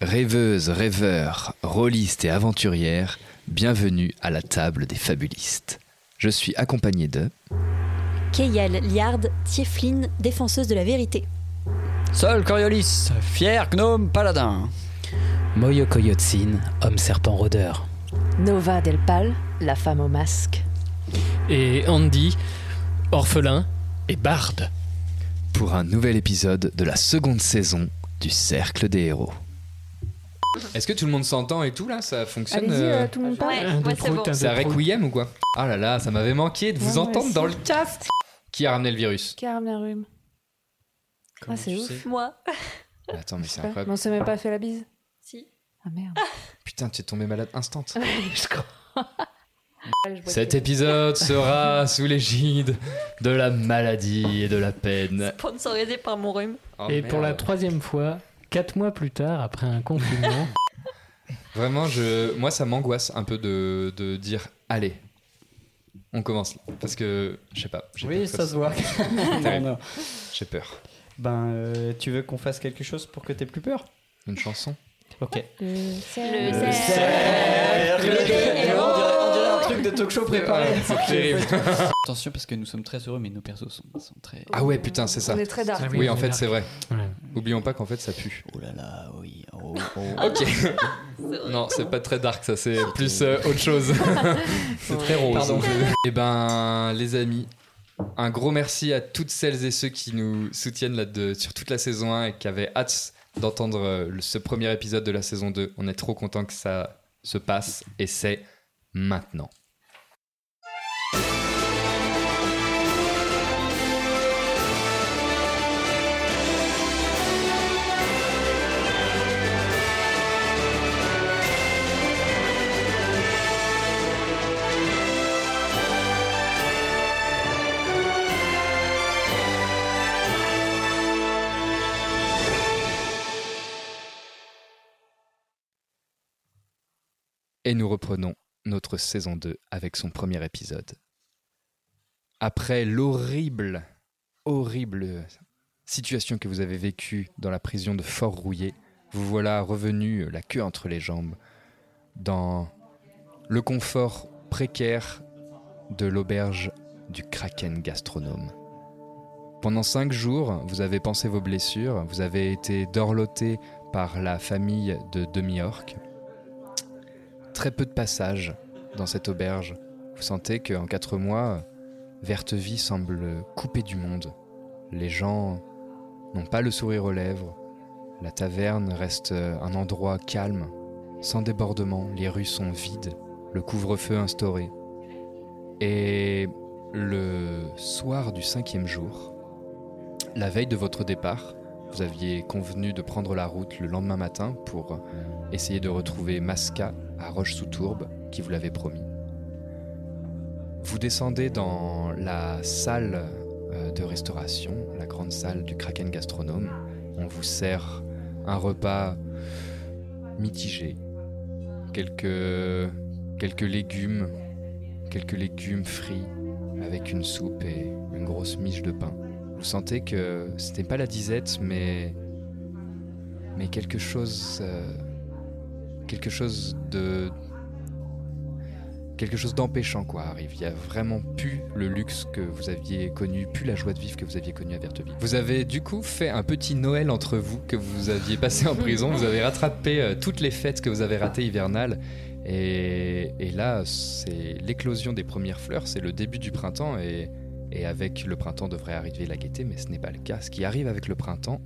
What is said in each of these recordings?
Rêveuses, rêveurs, rôlistes et aventurières, bienvenue à la table des fabulistes. Je suis accompagné de Keyal, Liard, Tieflin, défenseuse de la vérité. Sol Coriolis, fier gnome paladin. Moyo Koyotsin, homme serpent rôdeur. Nova Delpal, la femme au masque. Et Andy, orphelin et barde. pour un nouvel épisode de la seconde saison du Cercle des héros. Est-ce que tout le monde s'entend et tout là? Ça fonctionne Allez-y, euh, euh, tout le monde parle. C'est un requiem ou quoi? Ah là là, ça m'avait manqué de vous Ouais, entendre dans le cast Qui a ramené le virus? Qui a ramené un rhume Comment Ah, c'est tu ouf. sais? Moi. Attends, mais c'est Mais incroyable. on s'est même pas fait la bise. Si. Ah merde. Putain, tu es tombé malade instant. je crois. Allez, je bois Cet du- épisode sera sous l'égide de la maladie et de la peine. Sponsorisé par mon rhume. Oh, Et pour la merde. troisième fois, quatre mois plus tard, après un confinement, Vraiment, je... moi ça m'angoisse un peu de, de dire allez, on commence là. Parce que, je sais pas. Oui, ça se voit. J'ai peur. Ben, euh, tu veux qu'on fasse quelque chose pour que t'aies plus peur? Une chanson? Ok. Le Le cercle. héros. Truc de talk show préparé. Ouais, c'est terrible. Attention parce que nous sommes très heureux, mais nos persos sont, sont très. Ah ouais, putain, c'est ça. On est très dark. Ah Oui, Oui, en fait, est c'est vrai. ouais. Oublions pas qu'en fait, ça pue. Oh là là, oui. Oh, oh. Ok. non, c'est pas très dark, ça, c'est plus euh, autre chose. c'est très rose. Pardon. Eh ben, les amis, un gros merci à toutes celles et ceux qui nous soutiennent là de, sur toute la saison 1 et qui avaient hâte d'entendre euh, ce premier épisode de la saison 2. On est trop content que ça se passe et c'est maintenant. Et nous reprenons notre saison 2 avec son premier épisode. Après l'horrible, horrible situation que vous avez vécue dans la prison de Fort-Rouillé, vous voilà revenu la queue entre les jambes dans le confort précaire de l'auberge du Kraken Gastronome. Pendant cinq jours, vous avez pensé vos blessures, vous avez été dorloté par la famille de Demi-Orc. Très peu de passages dans cette auberge. Vous sentez qu'en quatre mois, Vertevie semble coupée du monde. Les gens n'ont pas le sourire aux lèvres. La taverne reste un endroit calme, sans débordement. Les rues sont vides. Le couvre-feu instauré. Et le soir du cinquième jour, la veille de votre départ, vous aviez convenu de prendre la route le lendemain matin pour essayer de retrouver Masca à Roche-sous-Tourbe, qui vous l'avait promis. Vous descendez dans la salle euh, de restauration, la grande salle du Kraken Gastronome. On vous sert un repas mitigé. Quelques, légumes, quelques légumes frits avec une soupe et une grosse miche de pain. Vous sentez que ce n'est pas la disette, mais, mais quelque chose, euh, quelque chose de, quelque chose d'empêchant quoi arrive. Il y a vraiment plus le luxe que vous aviez connu, plus la joie de vivre que vous aviez connue à Verteville. Vous avez du coup fait un petit Noël entre vous que vous aviez passé en prison. Vous avez rattrapé euh, toutes les fêtes que vous avez ratées hivernales. Et, et là, c'est l'éclosion des premières fleurs, c'est le début du printemps. Et, et avec le printemps devrait arriver la gaieté, mais ce n'est pas le cas. Ce qui arrive avec le printemps,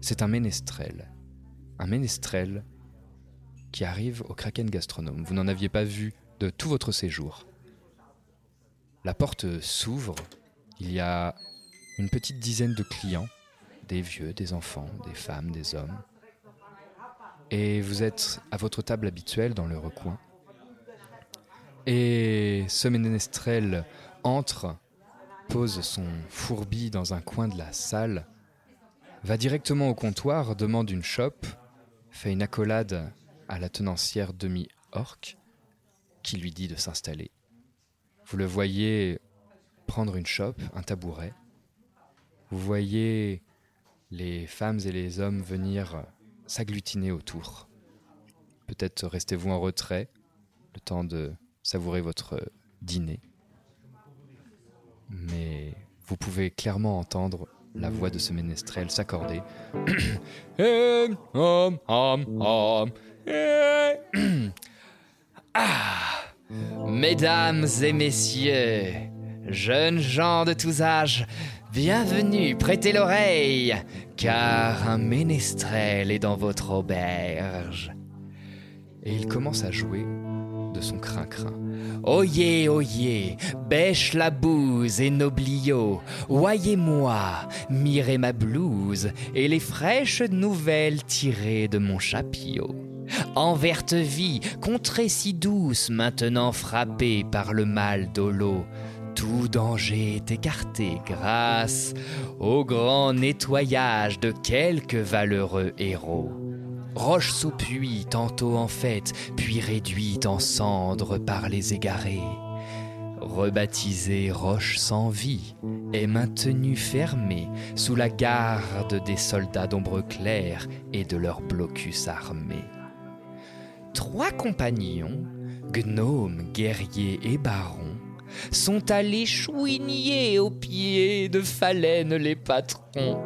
c'est un ménestrel. Un ménestrel qui arrive au Kraken Gastronome. Vous n'en aviez pas vu de tout votre séjour. La porte s'ouvre, il y a une petite dizaine de clients, des vieux, des enfants, des femmes, des hommes. Et vous êtes à votre table habituelle dans le recoin. Et ce ménestrel entre, pose son fourbi dans un coin de la salle, va directement au comptoir, demande une chope, fait une accolade à la tenancière demi-orque, qui lui dit de s'installer. Vous le voyez prendre une chope, un tabouret. Vous voyez les femmes et les hommes venir s'agglutiner autour. Peut-être restez-vous en retrait, le temps de savourer votre dîner. Mais vous pouvez clairement entendre la voix de ce ménestrel s'accorder. Eh. Ah Mesdames et messieurs, jeunes gens de tous âges, bienvenue, prêtez l'oreille, car un ménestrel est dans votre auberge. Et il commence à jouer de son crin-crin. Oyez, oyez, bêche la bouse et noblio, voyez-moi, mirez ma blouse et les fraîches nouvelles tirées de mon chapio. En verte vie, contrée si douce, maintenant frappée par le mal d'Olo, tout danger est écarté grâce au grand nettoyage de quelques valeureux héros. Roche sous puits, tantôt en fête, puis réduite en cendres par les égarés. Rebaptisée Roche sans vie, est maintenue fermée sous la garde des soldats d'ombre claire et de leurs blocus armés. Trois compagnons, gnomes, guerriers et barons, sont allés chouigner aux pieds de Phalène les patrons.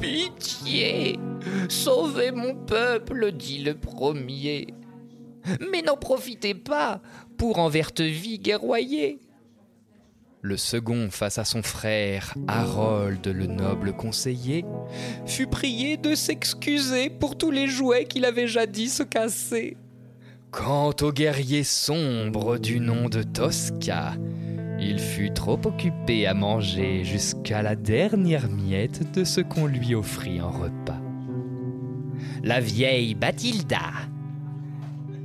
Pitié Sauvez mon peuple, dit le premier. Mais n'en profitez pas pour en verte vie guerroyer. Le second, face à son frère, Harold le noble conseiller, fut prié de s'excuser pour tous les jouets qu'il avait jadis cassés. Quant au guerrier sombre du nom de Tosca, il fut trop occupé à manger jusqu'à la dernière miette de ce qu'on lui offrit en repas. La vieille Bathilda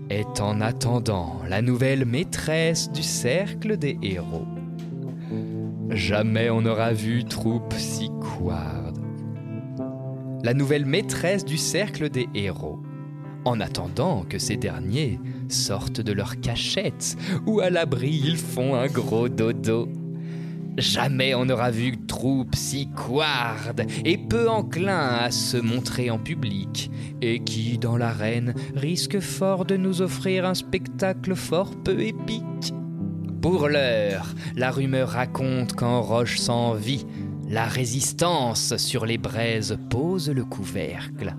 est en attendant la nouvelle maîtresse du cercle des héros. Jamais on n'aura vu troupe si couarde. La nouvelle maîtresse du cercle des héros en attendant que ces derniers sortent de leur cachette où à l'abri ils font un gros dodo. Jamais on n'aura vu troupe si couarde et peu enclin à se montrer en public, et qui, dans l'arène, risque fort de nous offrir un spectacle fort peu épique. Pour l'heure, la rumeur raconte qu'en roche sans vie, la résistance sur les braises pose le couvercle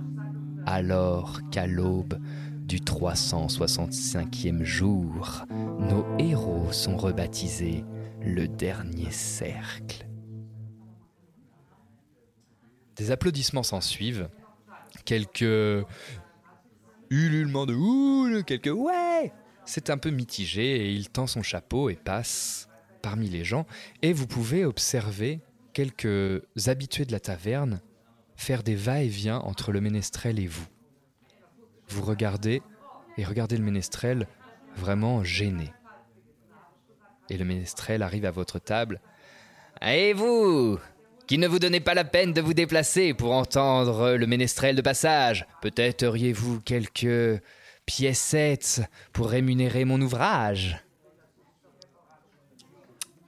alors qu'à l'aube du 365e jour, nos héros sont rebaptisés le dernier cercle. Des applaudissements s'ensuivent, quelques ululements de ouh, quelques ouais. C'est un peu mitigé et il tend son chapeau et passe parmi les gens et vous pouvez observer quelques habitués de la taverne faire des va-et-vient entre le ménestrel et vous. Vous regardez et regardez le ménestrel vraiment gêné. Et le ménestrel arrive à votre table. Et vous Qu'il ne vous donnait pas la peine de vous déplacer pour entendre le ménestrel de passage. Peut-être auriez-vous quelques piécettes pour rémunérer mon ouvrage.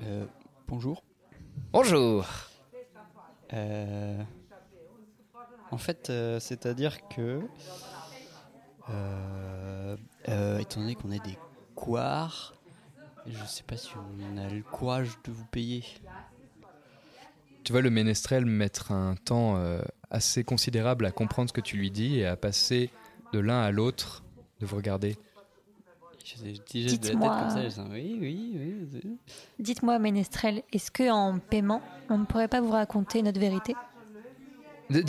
Euh, bonjour. Bonjour. Euh, en fait, euh, c'est-à-dire que, euh, euh, étant donné qu'on est des couards, je sais pas si on a le courage de vous payer. Tu vois le ménestrel mettre un temps euh, assez considérable à comprendre ce que tu lui dis et à passer de l'un à l'autre de vous regarder. Je sais, je dis de la tête Dites-moi. oui, oui, oui. Dites-moi, Ménestrel, est-ce que en paiement, on ne pourrait pas vous raconter notre vérité?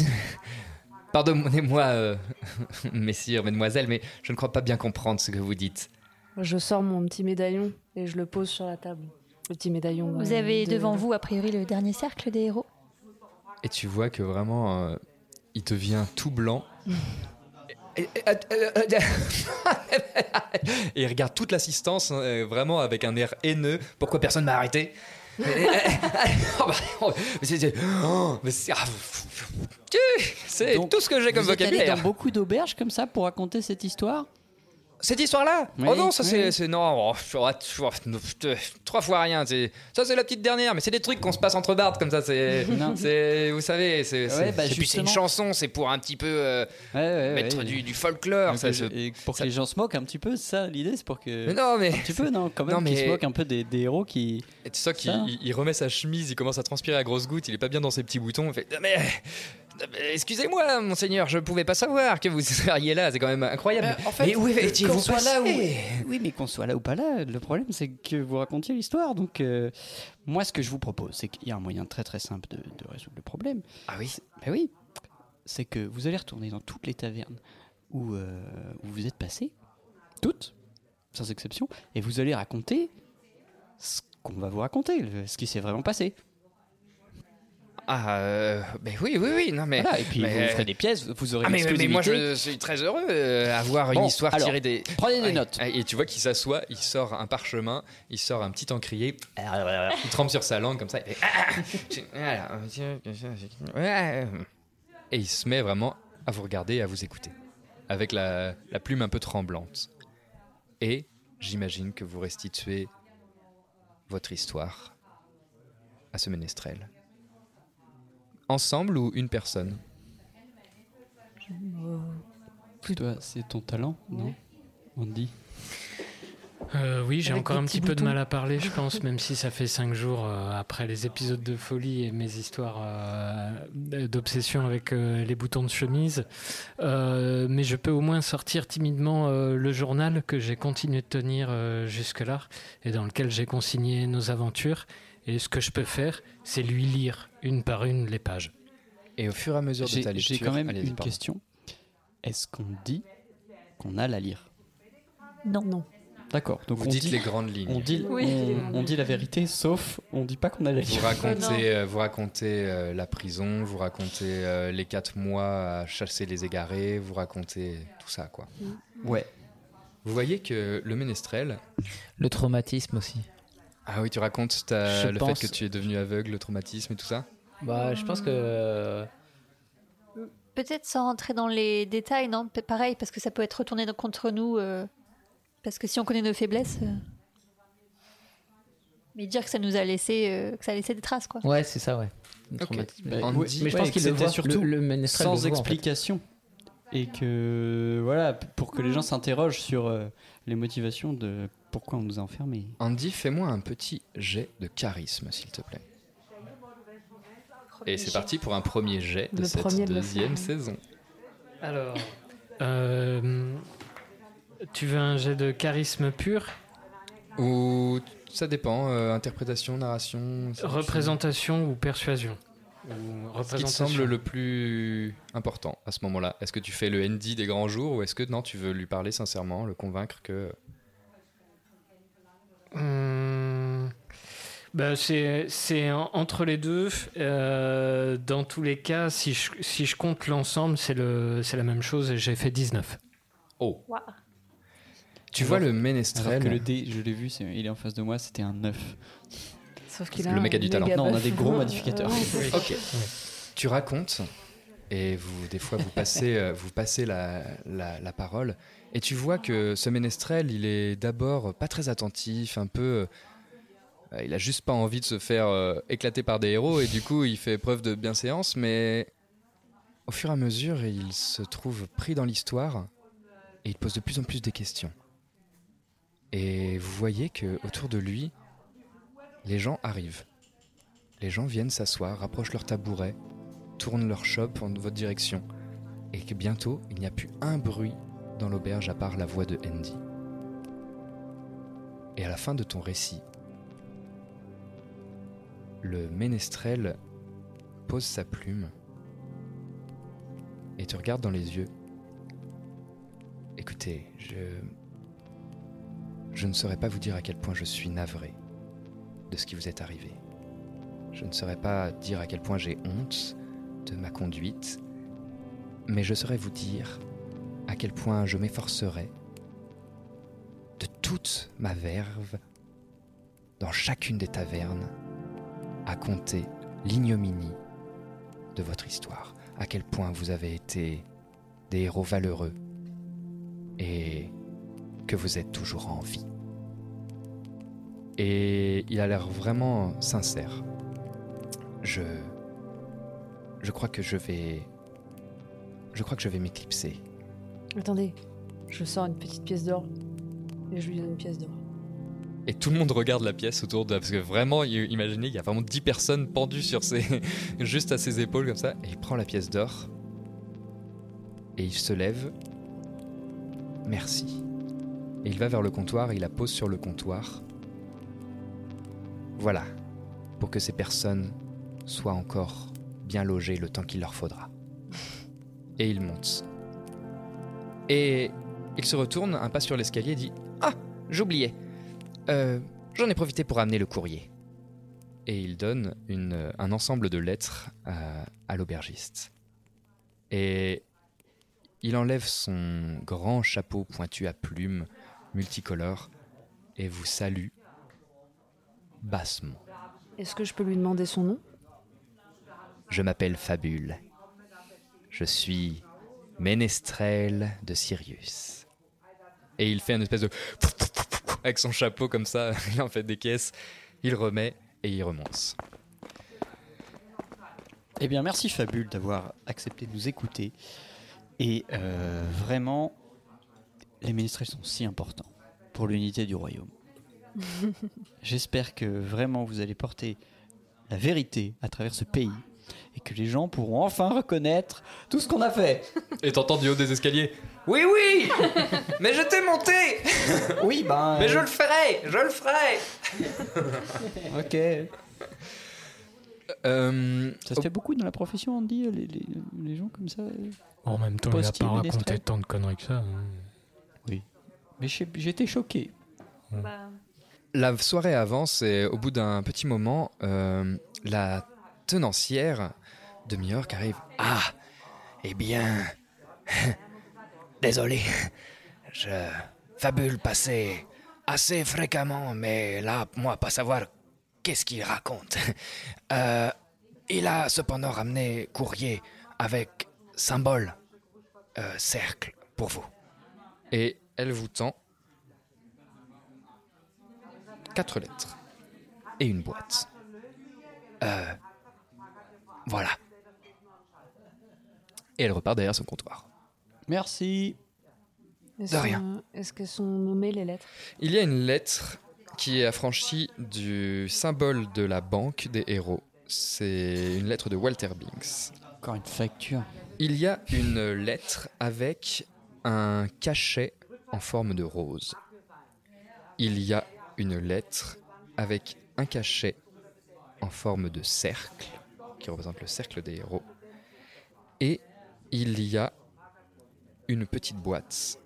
Pardonnez-moi, euh, messieurs, mesdemoiselles, mais je ne crois pas bien comprendre ce que vous dites. Je sors mon petit médaillon et je le pose sur la table. Le petit médaillon. Vous euh, avez de- devant vous, a priori, le dernier cercle des héros? Et tu vois que vraiment, euh, il te vient tout blanc. Et, et- et il regarde toute l'assistance euh, vraiment avec un air haineux. Pourquoi personne m'a arrêté? Oh, bah, oh, c'est- oh, ah, tout ce que j'ai comme vous êtes allé vocabulaire. dans beaucoup d'auberges comme ça pour raconter cette histoire? Cette histoire-là Oui, Oh non, ça oui. c'est, non, oh, trois fois rien. Ça c'est la petite dernière, mais c'est des trucs qu'on se passe entre bardes comme ça. C'est, vous savez, c'est, Ouais, bah, c'est- puis c'est une chanson, c'est pour un petit peu euh, Ouais, ouais, mettre du, du folklore. Ça et pour que les gens se moquent un petit peu, ça, l'idée, c'est pour que. Mais non, mais Un petit peu, non, quand même, Non, qu'ils mais- se moquent un peu des, des héros qui. Et tu sens qu'il Ça. il- il remet sa chemise, il commence à transpirer à grosses gouttes, il est pas bien dans ses petits boutons. Il fait mais, mais excusez-moi, monseigneur, je pouvais pas savoir que vous seriez là. C'est quand même incroyable. en fait, mais où étiez-vous qu'on soit là ou... Oui, mais qu'on soit là ou pas là, le problème c'est que vous racontiez l'histoire. Donc, euh, moi, ce que je vous propose, c'est qu'il y a un moyen très très simple de, de résoudre le problème. Ah oui Ben oui. C'est que vous allez retourner dans toutes les tavernes où, euh, où vous êtes passé, toutes, sans exception, et vous allez raconter ce qu'on va vous raconter, ce qui s'est vraiment passé. Ah, euh, ben oui, oui, oui, non mais. Voilà, et puis mais- vous ferez des pièces, vous aurez Ah, mais, mais moi je suis très heureux euh, avoir une Bon, histoire alors, tirée des. Prenez des notes. Et tu vois qu'il s'assoit, il sort un parchemin, il sort un petit encrier, il trempe sur sa langue comme ça, il fait, Ouais. et il se met vraiment à vous regarder et à vous écouter, avec la, la plume un peu tremblante. Et j'imagine que vous restituez votre histoire à ce ménestrel. Ensemble ou une personne Toi, c'est ton talent, non On dit. Euh, oui, j'ai encore un petit peu de mal à parler, je pense, même si ça fait cinq jours euh, après les épisodes de folie et mes histoires euh, d'obsession avec euh, les boutons de chemise. Euh, mais je peux au moins sortir timidement euh, le journal que j'ai continué de tenir euh, jusque-là et dans lequel j'ai consigné nos aventures. Et ce que je peux faire, c'est lui lire une par une les pages. Et au fur et à mesure de J'ai ta lecture, j'ai quand même une pardon. question. Est-ce qu'on dit qu'on a la lire Non. Non. D'accord. Donc Vous on dites dit les grandes lignes. On dit, Oui. on, on dit la vérité, sauf on dit pas qu'on a la Vous lire. racontez, euh, vous racontez euh, la prison, vous racontez euh, les quatre mois à chasser les égarés, vous racontez tout ça, quoi. Ouais. Vous voyez que le ménestrel. Le traumatisme aussi. Ah oui, tu racontes ta- le pense- fait que tu es devenu aveugle, le traumatisme et tout ça? Bah, je pense que. Peut-être sans rentrer dans les détails, non? Pareil, parce que ça peut être retourné contre nous. euh, parce que si on connaît nos faiblesses. euh, Mais dire que ça nous a laissé, euh, que ça a laissé des traces, quoi. Ouais, c'est ça, ouais. Bah, Mais je ouais, pense qu'il voit surtout le, le ménestrel le sans voit, en fait. explication. Et que, voilà, pour que les gens s'interrogent sur euh, les motivations de pourquoi on nous a enfermés. Andy, fais-moi un petit jet de charisme, s'il te plaît. Et c'est parti pour un premier jet de Le cette de deuxième saison. Alors, euh, tu veux un jet de charisme pur? Ou ça dépend, euh, interprétation, narration. Représentation ou persuasion Ce qui te semble le plus important à ce moment-là Est-ce que tu fais le ND des grands jours ou est-ce que non, tu veux lui parler sincèrement, le convaincre que. Hum, bah, c'est c'est en- entre les deux. Euh, dans tous les cas, si je, si je compte l'ensemble, c'est le- c'est la même chose et j'ai fait 19. Oh. Tu vois le Alors ménestrel. que le dé, je l'ai vu, il est en face de moi, c'était un 9. Sauf qu'il C'est a le mec a du talent. Non, on a des gros modificateurs. Ok. Tu racontes et vous, des fois, vous passez, euh, vous passez la, la- la parole et tu vois que ce ménestrel, il est d'abord pas très attentif, un peu. euh, il a juste pas envie de se faire euh, éclater par des héros et du coup, il fait preuve de bienséance, mais au fur et à mesure, il se trouve pris dans l'histoire et il pose de plus en plus des questions. Et vous voyez que autour de lui, les gens arrivent. Les gens viennent s'asseoir, rapprochent leur tabouret, tournent leur chope en votre direction, et bientôt il n'y a plus un bruit dans l'auberge à part la voix de Andy. Et à la fin de ton récit, le ménestrel pose sa plume et te regarde dans les yeux. Écoutez, je. Je ne saurais pas vous dire à quel point je suis navré de ce qui vous est arrivé. Je ne saurais pas dire à quel point j'ai honte de ma conduite, mais je saurais vous dire à quel point je m'efforcerai de toute ma verve dans chacune des tavernes à compter l'ignominie de votre histoire, à quel point vous avez été des héros valeureux et que vous êtes toujours en vie. Et il a l'air vraiment sincère. Je. Je crois que je vais. Je crois que je vais m'éclipser. Attendez, je sors une petite pièce d'or et je lui donne une pièce d'or. Et tout le monde regarde la pièce autour de. Parce que vraiment, imaginez, il y a vraiment 10 personnes pendues sur ses. juste à ses épaules comme ça. Et il prend la pièce d'or. Et il se lève. Merci. Et il va vers le comptoir et il la pose sur le comptoir. Voilà. Pour que ces personnes soient encore bien logées le temps qu'il leur faudra. Et il monte. Et il se retourne un pas sur l'escalier et dit Ah, j'oubliais. Euh, J'en ai profité pour amener le courrier. Et il donne un ensemble de lettres à l'aubergiste. Et il enlève son grand chapeau pointu à plumes multicolores et vous salue bassement. Est-ce que je peux lui demander son nom? Je m'appelle Fabule. Je suis ménestrel de Sirius. Et il fait une espèce de... Avec son chapeau comme ça, il en fait des caisses, il remet et il remonte. Eh bien, merci Fabule d'avoir accepté de nous écouter. Et euh, vraiment, les ménestrels sont si importants pour l'unité du royaume. J'espère que vraiment vous allez porter la vérité à travers ce pays et que les gens pourront enfin reconnaître tout ce qu'on a fait. Et t'entends du haut des escaliers Oui, oui Mais je t'ai monté Oui, ben. Mais je le ferai Je le ferai Ok. Euh, Ça se fait beaucoup dans la profession, on dit, les, les, les gens comme ça. En même temps, il n'a pas raconté tant de conneries que ça. hein. Oui. Mais j'étais choqué. La soirée avance et au bout d'un petit moment, euh, la tenancière de New-York arrive. Ah, eh bien. Désolé. Je fabule passer assez fréquemment, mais là, moi, pas savoir qu'est-ce qu'il raconte. Euh, il a cependant ramené courrier avec symbole euh, cercle pour vous. Et elle vous tend quatre lettres et une boîte. Euh, voilà. Et elle repart derrière son comptoir. Merci. Est-ce De rien. que- Est-ce qu'elles sont nommées les lettres? Il y a une lettre qui est affranchie du symbole de la banque des héros. C'est une lettre de Walter Binks. Encore une facture. Il y a une lettre avec un cachet en forme de rose. Il y a une lettre avec un cachet en forme de cercle, qui représente le cercle des héros. Et il y a une petite boîte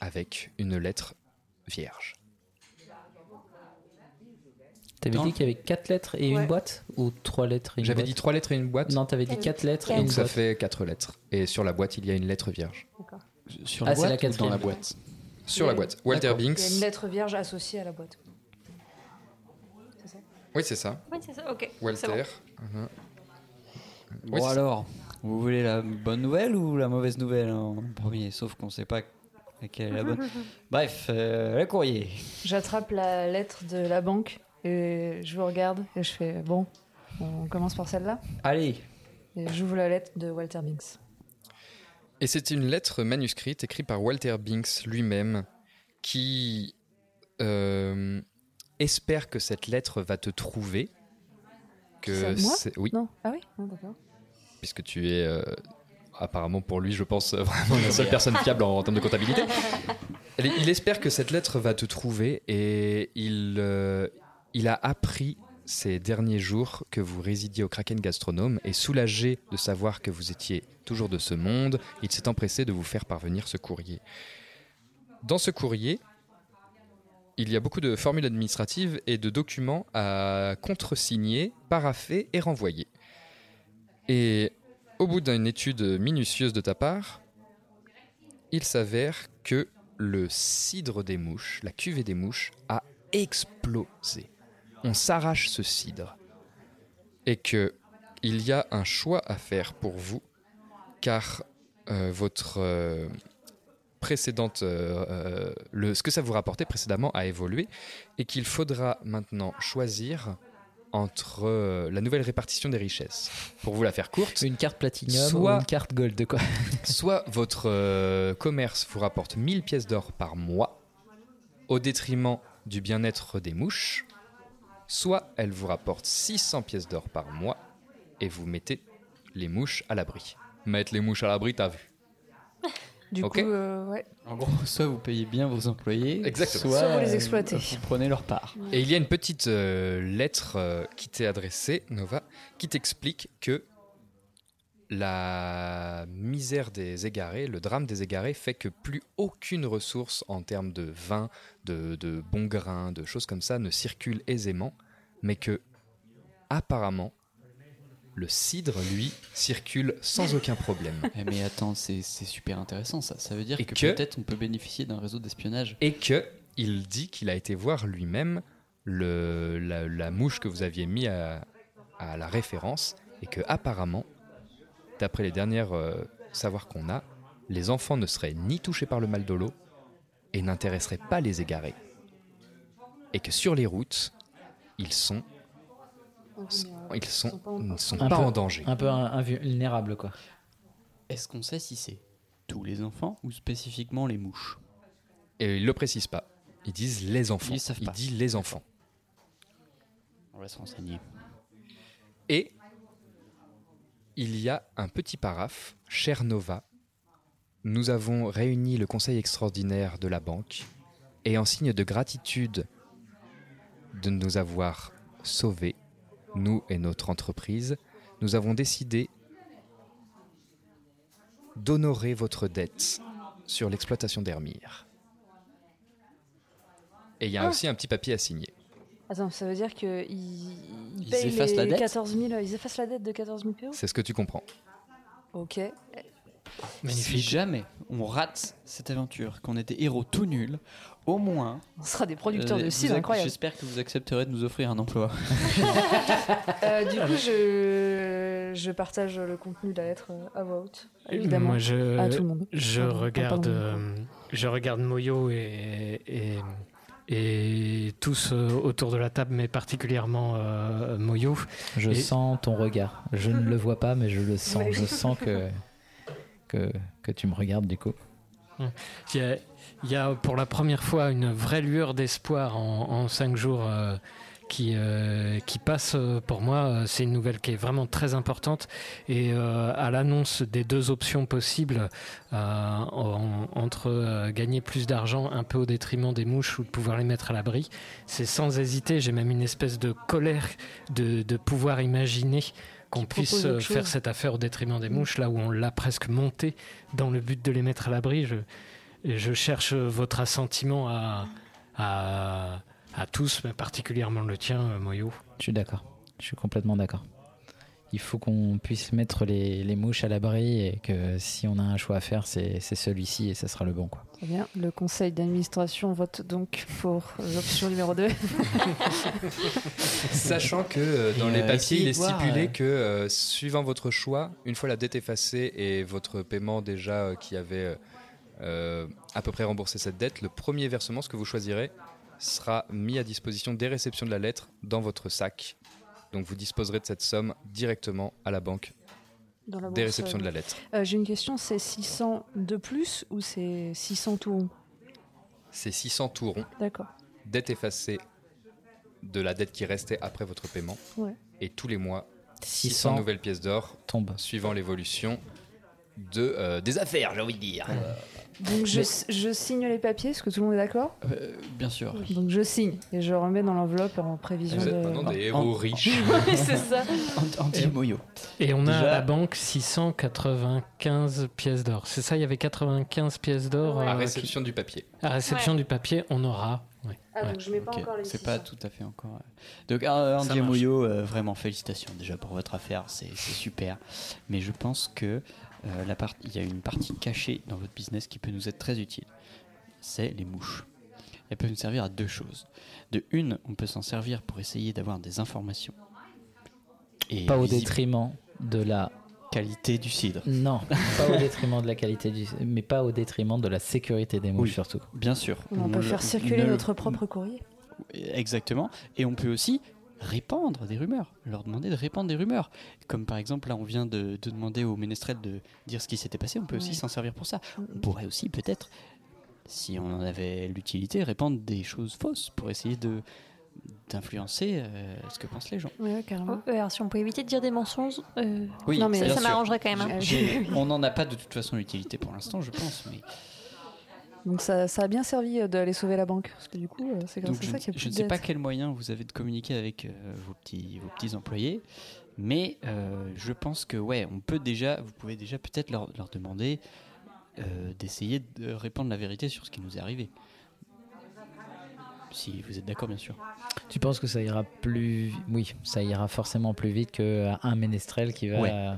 avec une lettre vierge. T'avais dit qu'il y avait 4 lettres et Ouais. une boîte Ou 3 lettres et une J'avais boîte dit trois lettres et une boîte. Non, t'avais dit 4 lettres et Donc une ça boîte. fait quatre lettres. Et sur la boîte, il y a une lettre vierge. Sur Ah, la c'est la boîte ou dans quatrième. la boîte? Sur la boîte. Walter Il y a une Binks. lettre vierge associée à la boîte. C'est ça Oui, c'est ça. Oui, c'est ça, ok. Walter. c'est bon. Bon Oui, c'est- alors, vous voulez la bonne nouvelle ou la mauvaise nouvelle en premier? Sauf qu'on sait pas laquelle est la bonne. Bref, euh, le courrier. J'attrape la lettre de la banque et je vous regarde et je fais bon, on commence par celle-là. Allez. Et j'ouvre la lettre de Walter Binks. Et c'est une lettre manuscrite écrite par Walter Binks lui-même qui euh, espère que cette lettre va te trouver. Que C'est moi? oui, Non Ah oui? Non, d'accord. puisque tu es euh, apparemment pour lui, je pense, vraiment la seule personne fiable en, en termes de comptabilité. Il espère que cette lettre va te trouver et il, euh, il a appris ces derniers jours que vous résidiez au Kraken Gastronome et soulagé de savoir que vous étiez toujours de ce monde, il s'est empressé de vous faire parvenir ce courrier. Dans ce courrier, il y a beaucoup de formules administratives et de documents à contresigner, paraffer et renvoyer. Et au bout d'une étude minutieuse de ta part, il s'avère que le cidre des mouches, la cuvée des mouches, a explosé. On s'arrache ce cidre. Et que il y a un choix à faire pour vous, car euh, votre euh, précédente, euh, le, ce que ça vous rapportait précédemment a évolué, et qu'il faudra maintenant choisir entre la nouvelle répartition des richesses. Pour vous la faire courte, Une carte platinum Soit- ou une carte gold, quoi. soit votre commerce vous rapporte 1000 pièces d'or par mois, au détriment du bien-être des mouches, soit elle vous rapporte 600 pièces d'or par mois, et vous mettez les mouches à l'abri. Mettre les mouches à l'abri, t'as vu Du coup, euh, ouais. En gros, soit vous payez bien vos employés, Exactement. soit, Soit vous les euh, exploitez. vous prenez leur part. Et il y a une petite euh, lettre euh, qui t'est adressée, Nova, qui t'explique que la misère des égarés, le drame des égarés fait que plus aucune ressource en termes de vin, de, de bons grains, de choses comme ça ne circule aisément, mais que apparemment le cidre, lui, circule sans aucun problème. Eh, Mais attends, c'est super intéressant ça. Ça veut dire Et que, que- peut-être on peut bénéficier d'un réseau d'espionnage. Et que il dit qu'il a été voir lui-même la, la mouche que vous aviez mis à, à la référence et que apparemment, d'après les dernières euh, savoirs qu'on a, les enfants ne seraient ni touchés par le mal de l'eau et n'intéresseraient pas les égarés. Et que sur les routes, ils sont ils sont, ne sont Un pas peu- en danger. Un peu in- invulnérable, quoi. Est-ce qu'on sait si c'est tous les enfants ou spécifiquement les mouches? Et ils le précisent pas. Ils disent les enfants. Ils savent Il pas. dit les enfants. On va se renseigner. Et il y a un petit paraphe, cher Nova. Nous avons réuni le conseil extraordinaire de la banque et en signe de gratitude de nous avoir sauvés, nous et notre entreprise, nous avons décidé d'honorer votre dette sur l'exploitation d'Hermire. Et il y a Ah. aussi un petit papier à signer. Attends, ça veut dire qu'ils ils payent effacent les la dette 14 000, ils effacent la dette de 14 000 PO C'est ce que tu comprends. Ok. Si jamais on rate cette aventure, qu'on des héros tout nuls, au moins. On sera des producteurs euh, de cidre ac- incroyables. J'espère que vous accepterez de nous offrir un emploi. Euh, du coup, je, je partage le contenu de la lettre euh, à voix haute, évidemment, Moi, je, à tout le monde. Je Pardon, regarde, euh, je regarde Moyo et, et, et tous euh, autour de la table, mais particulièrement euh, Moyo. Je Et- sens ton regard. Je ne le vois pas, mais je le sens. Je sens que, que, que tu me regardes du coup. Il y, a, il y a pour la première fois une vraie lueur d'espoir en, en cinq jours euh, qui, euh, qui passe euh, pour moi. Euh, C'est une nouvelle qui est vraiment très importante. Et euh, à l'annonce des deux options possibles, en- entre gagner plus d'argent un peu au détriment des mouches ou de pouvoir les mettre à l'abri, c'est sans hésiter. J'ai même une espèce de colère de, de pouvoir imaginer qu'on puisse faire chose. cette affaire au détriment des Mm. mouches, là où on l'a presque monté dans le but de les mettre à l'abri. Je, cherche votre assentiment à, à, à tous, mais particulièrement le tien, euh, Moyo. Je suis d'accord. Je suis complètement d'accord. il faut qu'on puisse mettre les, les mouches à l'abri et que si on a un choix à faire, c'est celui-ci et ça sera le bon. Quoi. Très bien. Le conseil d'administration vote donc pour l'option numéro 2. Sachant que euh, dans Et, les euh, papiers, il est voir, stipulé euh, que euh, suivant votre choix, une fois la dette effacée et votre paiement déjà euh, qui avait euh, euh, à peu près remboursé cette dette, le premier versement, ce que vous choisirez, sera mis à disposition dès réception de la lettre dans votre sac. Donc vous disposerez de cette somme directement à la banque Dans la dès bourse, réception euh, de la lettre. Euh, J'ai une question, c'est 600 de plus ou c'est 600 tout rond? C'est 600 tout rond, D'accord. dette effacée de la dette qui restait après votre paiement. Ouais. Et tous les mois, 600 600 nouvelles pièces d'or tombe suivant l'évolution de, euh, des affaires, j'ai envie de dire. Donc je, Mais- je signe les papiers, est-ce que tout le monde est d'accord? Euh, bien sûr. Donc je signe et je remets dans l'enveloppe en prévision Vous êtes de... maintenant des héros en- riches. Oui, c'est ça. Anti Moyo. Et on a Déjà- à la banque 695 pièces d'or. C'est ça, il y avait 95 pièces d'or À euh, réception du papier. à réception Ouais. du papier, on aura. ouais, Ah, ouais. donc je mets pas encore les C'est 600. pas tout à fait encore. euh. Donc, euh, Andy marche. Moyo, euh, vraiment félicitations déjà pour votre affaire, c'est c'est super. Mais je pense que euh, la part- il y a une partie cachée dans votre business qui peut nous être très utile. C'est les mouches. Elles peuvent nous servir à deux choses. De une, on peut s'en servir pour essayer d'avoir des informations. Et Pas au visible- détriment de la qualité du cidre. Non, pas au détriment de la qualité du, mais pas au détriment de la sécurité des mouches Oui. surtout. Bien sûr. On peut faire circuler ne- notre propre courrier. Exactement. Et on peut aussi répandre des rumeurs, leur demander de répandre des rumeurs. Comme par exemple, là, on vient de, de demander au ménestrel de dire ce qui s'était passé. On peut aussi Ouais. s'en servir pour ça. On pourrait aussi, peut-être, si on en avait l'utilité, répandre des choses fausses pour essayer de d'influencer euh, ce que pensent les gens. Ouais, carrément. Oh, alors, si on peut éviter de dire des mensonges, euh, Oui, non, mais ça, m'arrangerait quand même. hein. On n'en a pas de toute façon l'utilité pour l'instant, je pense. Mais... Donc ça, ça a bien servi euh, d'aller sauver la banque. Parce que du coup, euh, c'est grâce Donc, à je, ça qu'il y a je plus ne de sais pas quel moyen vous avez de communiquer avec euh, vos, petits, vos petits employés, mais euh, je pense que ouais, on peut déjà, vous pouvez déjà peut-être leur, leur demander euh, d'essayer de répandre la vérité sur ce qui nous est arrivé. Si vous êtes d'accord, bien sûr. Tu penses que ça ira plus, oui, ça ira forcément plus vite qu'un ménestrel qui va Ouais.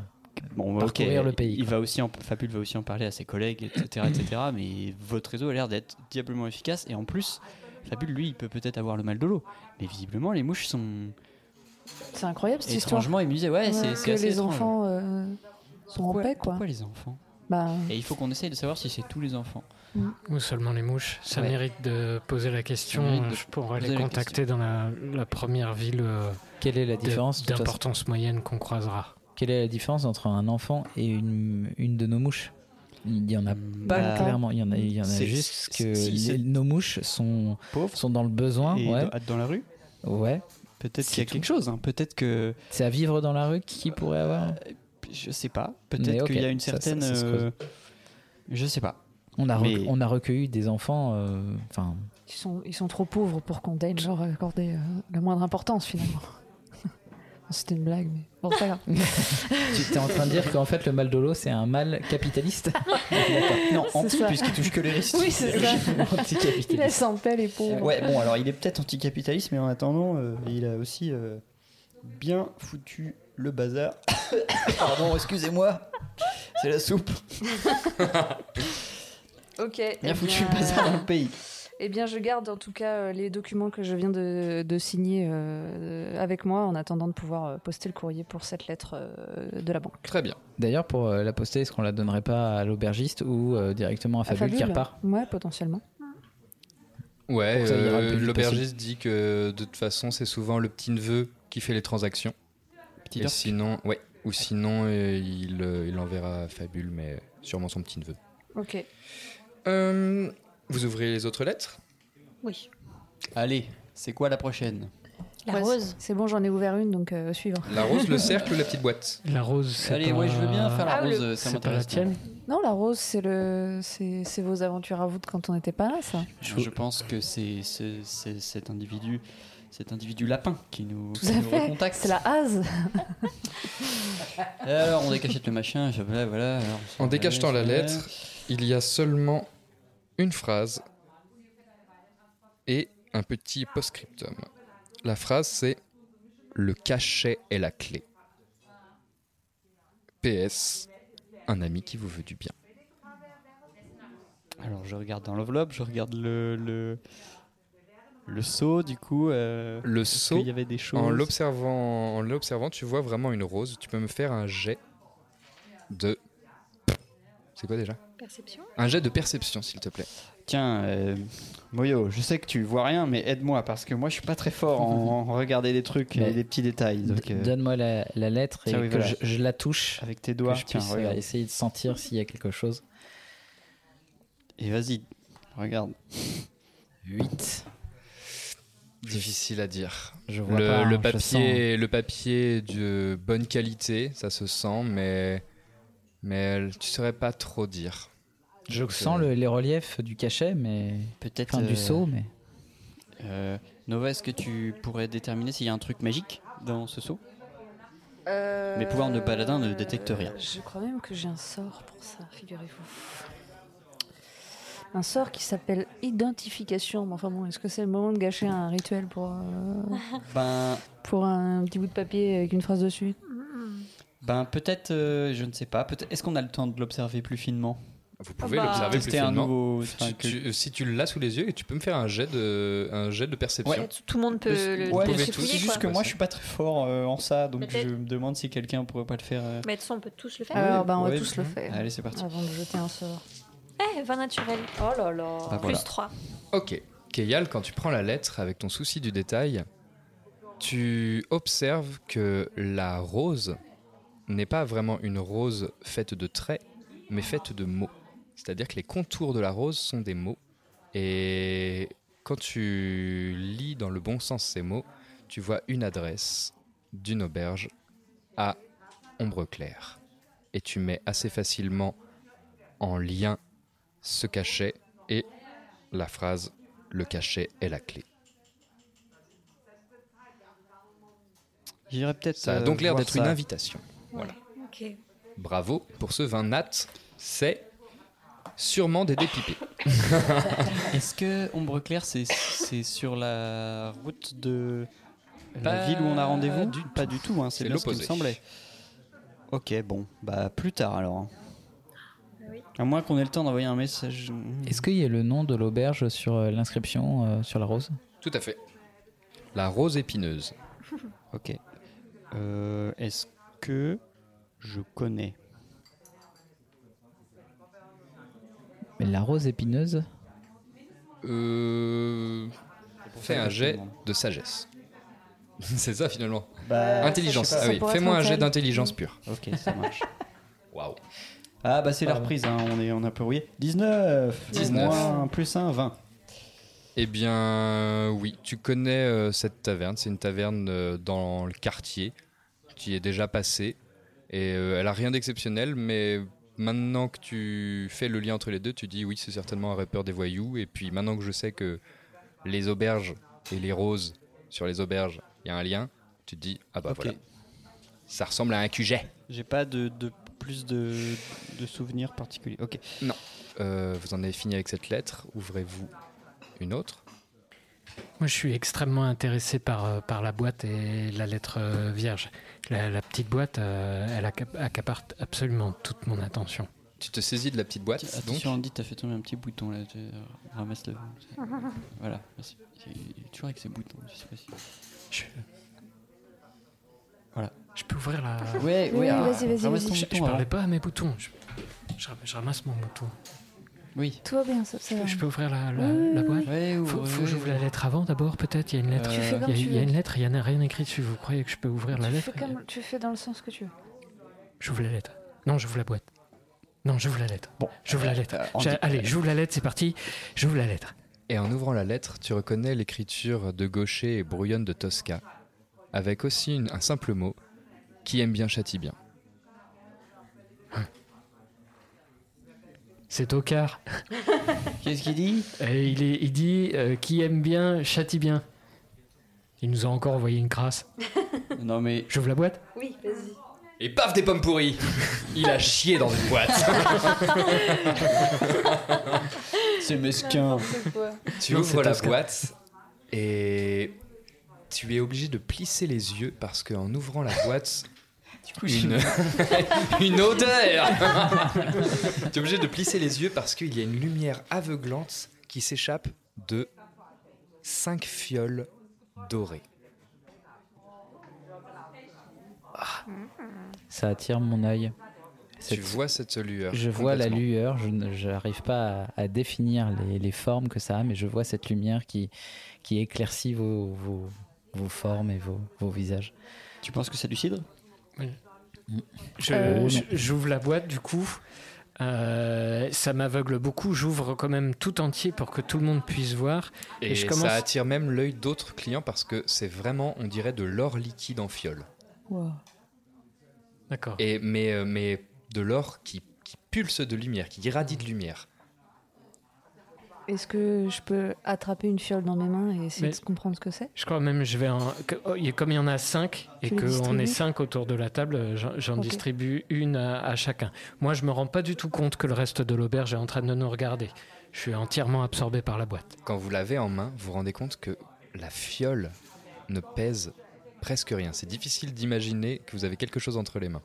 Bon, parcourir le pays. Il va aussi en, Fabule va aussi en parler à ses collègues, etc., etc. Mais votre réseau a l'air d'être diablement efficace. Et en plus, Fabule, lui, il peut peut-être avoir le mal de l'eau. Mais visiblement, les mouches sont C'est incroyable cette histoire. étrangement émusées. Ouais, c'est c'est que assez les étrange. enfants euh, sont Pourquoi- en paix, quoi. Pourquoi les enfants Bah, Et il faut qu'on essaye de savoir si c'est tous les enfants. Ou seulement les mouches. Ça Ouais. mérite de poser la question. Je pourrais les contacter dans la, la première ville euh, Quelle est la différence d'importance moyenne qu'on croisera. Quelle est la différence entre un enfant et une, une de nos mouches? Il y en a pas bah, clairement. Il y en a, il y en a c'est- juste que si, les- c'est- nos mouches sont Pauvres sont dans le besoin. et ouais. dans- dans la rue Ouais. Peut-être qu'il y a tout. quelque chose. hein. Peut-être que. C'est à vivre dans la rue qui pourrait avoir. Je sais pas. Peut-être qu'il y a une ça- ça- certaine. ça creuse. euh, Je sais pas. On a, rec- Mais- on a recueilli des enfants. euh, Enfin, ils sont, ils sont trop pauvres pour qu'on daigne leur accorder euh, la moindre importance, finalement. C'était une blague, mais bon, c'est pas grave. tu étais en train de dire qu'en fait le mal de l'eau c'est un mal capitaliste. Non, C'est anti, puisqu'il touche que les risques. Oui, c'est ça. Il laisse en paix les pauvres. Ouais, bon, alors il est peut-être anticapitaliste, mais en attendant, euh, il a aussi euh, bien foutu le bazar. Pardon, excusez-moi, c'est la soupe. Ok. Bien eh foutu bien, le bazar dans le pays. Eh bien, je garde en tout cas euh, les documents que je viens de, de signer euh, avec moi en attendant de pouvoir euh, poster le courrier pour cette lettre euh, de la banque. Très bien. D'ailleurs pour euh, la poster, est-ce qu'on la donnerait pas à l'aubergiste ou euh, directement à Fabule qui Fabule repart Ouais, potentiellement. Ouais, euh, l'aubergiste dit que de toute façon, c'est souvent le petit neveu qui fait les transactions. Petit Et sinon, ouais, ou sinon, euh, il, euh, il enverra à Fabule, mais sûrement son petit neveu. Ok. Euh, vous ouvrez les autres lettres Oui. Allez, c'est quoi la prochaine? La Ouais, rose. c'est- bon, j'en ai ouvert une, donc euh, suivant. La rose, le cercle ou la petite boîte La rose, c'est Allez, pas- ouais, je veux bien faire la Ah, rose, le- ça C'est pas la m'intéresse. tienne? Non, la rose, c'est le, c'est c'est vos aventures à vous de quand on n'était pas là, ça. Je, je pense que c'est c'est- c'est cet individu, cet individu lapin qui nous, Tout qui à nous fait. recontacte. C'est la hase. Alors, on décachette le machin, je- voilà, voilà. alors, En décachetant la lettre, il y a seulement une phrase et un petit post-scriptum. La phrase, c'est Le cachet est la clé. PS, un ami qui vous veut du bien. Alors je regarde dans l'enveloppe, je regarde le le, le seau du coup. euh, Le seau, qu'il y avait des choses. en l'observant, en l'observant, tu vois vraiment une rose. Tu peux me faire un jet de. C'est quoi déjà? Perception Un jet de perception, s'il te plaît. Tiens, euh, Moyo, je sais que tu vois rien, mais aide-moi parce que moi je suis pas très fort en, en regarder les trucs Mais et les petits détails. Donc, euh, Donne-moi la, la lettre et Tiens, oui, que voilà. je, je la touche. Avec tes doigts, que je tiens, puisse, euh, regarde. essayer de sentir s'il y a quelque chose. Et vas-y, regarde. 8. Difficile à dire. Je vois le, pas, le hein, je papier, le papier de bonne qualité, ça se sent, mais mais tu saurais pas trop dire. Je Donc, sens euh, le- les reliefs du cachet, mais Peut-être enfin, euh, du seau, mais euh, Nova, est-ce que tu pourrais déterminer s'il y a un truc magique dans ce seau? Euh, Mes pouvoirs de paladin ne détectent rien. Je crois même que j'ai un sort pour ça, figurez-vous. Un sort qui s'appelle identification. Mais enfin bon, est-ce que c'est le moment de gâcher un rituel pour, euh, Ben, pour un petit bout de papier avec une phrase dessus? Ben peut-être, euh, je ne sais pas. Est-ce qu'on a le temps de l'observer plus finement? Vous pouvez bah, l'observer plus un finement. nouveau. Tu- enfin, que- tu- si tu l'as sous les yeux, tu peux me faire un jet de, un jet de perception. Ouais, tout le monde peut le, Ouais, le c'est juste quoi. que moi je suis pas très fort euh, en ça, donc je me demande si quelqu'un pourrait pas le faire. euh. Mais de toute façon, on peut tous le faire. Alors, bah, on va Ouais, tous le faire. Allez, c'est parti. Avant de jeter un sort. Eh, 20 naturel. Oh là là. Bah, voilà. Plus 3. Ok. Keyal, quand tu prends la lettre avec ton souci du détail, tu observes que la rose n'est pas vraiment une rose faite de traits, mais faite de mots. C'est-à-dire que les contours de la rose sont des mots. Et quand tu lis dans le bon sens ces mots, tu vois une adresse d'une auberge à Ombre Claire. Et tu mets assez facilement en lien ce cachet et la phrase Le cachet est la clé. Peut-être. Ça a euh, donc l'air voir d'être une invitation. Voilà. Bravo pour ce vin nat. C'est sûrement des dépipés. Est-ce que Ombre Claire c'est c'est sur la route de la Pas ville où on a rendez-vous du Pas du tout, hein, c'est C'est bien ce qui me semblait. Ok, bon, bah plus tard alors. Oui. À moins qu'on ait le temps d'envoyer un message. est-ce qu'il y a le nom de l'auberge sur euh, l'inscription euh, sur la rose? Tout à fait. La rose épineuse. Ok. Euh, Est-ce que je connais Mais la rose épineuse Euh... Fais un jet de sagesse. C'est ça finalement. Bah, Intelligence. ça. Ah oui, fais-moi un jet d'intelligence pure. Ok, ça marche. Waouh. Ah bah c'est la reprise, hein, on, est, on a un peu rouillé. 19 19. Moins plus 1, 20. Eh bien, oui, tu connais euh, cette taverne. C'est une taverne euh, dans le quartier. Tu y es déjà passé. Et euh, elle a rien d'exceptionnel, mais maintenant que tu fais le lien entre les deux, tu dis oui, c'est certainement un rappeur des voyous. Et puis maintenant que je sais que les auberges et les roses sur les auberges, il y a un lien, tu te dis ah bah voilà. Ça ressemble à un QG. J'ai pas de, de plus de, de souvenirs particuliers. Ok. Non. Euh, vous en avez fini avec cette lettre. Ouvrez-vous une autre. Moi, je suis extrêmement intéressé par, euh, par la boîte et la lettre euh, vierge. La, la petite boîte, euh, elle acca- accapare absolument toute mon attention. Tu te saisis de la petite boîte. donc Attention Andy, t'as fait tomber un petit bouton là. tu- euh, Ramasse-le. Voilà, merci. Il est toujours avec ses boutons. Je sais pas si... Je, Voilà. je peux ouvrir la. Ouais, Oui, ouais. ah, vas-y, vas-y, ramasse ton Je, bouton, je parlais pas à mes boutons. Je, je ram- je ramasse mon bouton. Oui. Tout va bien, ça, ça Je, va. je peux ouvrir la, la, Oui, la oui, boîte faut, ouvre, faut que j'ouvre la lettre avant d'abord, peut-être Il y a une lettre. Euh, Il y, a, il y une lettre, il n'y a rien écrit dessus. Vous croyez que je peux ouvrir la Tu lettre fais, comme, tu fais dans le sens que tu veux. J'ouvre la lettre. Non, j'ouvre la boîte. Non, j'ouvre la lettre. Bon, J'ouvre la lettre. euh, on J'ai- dit- Allez, j'ouvre la lettre, c'est parti. J'ouvre la lettre. Et en ouvrant la lettre, tu reconnais l'écriture de Gaucher et Brouillonne de Tosca, avec aussi une- un simple mot qui aime bien châtie bien. C'est Tocard. Qu'est-ce qu'il dit? Et il, est, il dit euh, qui aime bien châtie bien. Il nous a encore envoyé une crasse. Non mais. J'ouvre la boîte? Oui, vas-y. Et paf des pommes pourries Il a chié dans une boîte C'est mesquin. Tu Non, ouvres c'est la Tosca. boîte et tu es obligé de plisser les yeux parce qu'en ouvrant la boîte, une, une odeur. tu es obligé de plisser les yeux parce qu'il y a une lumière aveuglante qui s'échappe de cinq fioles dorées. Ça attire mon œil. Tu Cette- vois cette lueur. Je vois la lueur, je n'arrive pas à, à définir les, les formes que ça a, mais je vois cette lumière qui, qui éclaircit vos, vos, vos formes et vos, vos visages. Tu penses que c'est du cidre? Euh. J'ouvre la boîte du coup. Euh, ça m'aveugle beaucoup. J'ouvre quand même tout entier pour que tout le monde puisse voir. Et, je commence. ça attire même l'œil d'autres clients parce que c'est vraiment, on dirait, de l'or liquide en fiole. D'accord. Et mais, euh, mais de l'or qui, qui pulse de lumière, qui irradie de lumière. Est-ce que je peux attraper une fiole dans mes mains et essayer Mais- de comprendre ce que c'est? Je crois même je vais oh, il y a- comme il y en a cinq et qu'on est cinq autour de la table, euh, j'en distribue une à, à chacun. Moi, je me rends pas du tout compte que le reste de l'auberge est en train de nous regarder. Je suis entièrement absorbé par la boîte. Quand vous l'avez en main, vous vous rendez compte que la fiole ne pèse presque rien. C'est difficile d'imaginer que vous avez quelque chose entre les mains.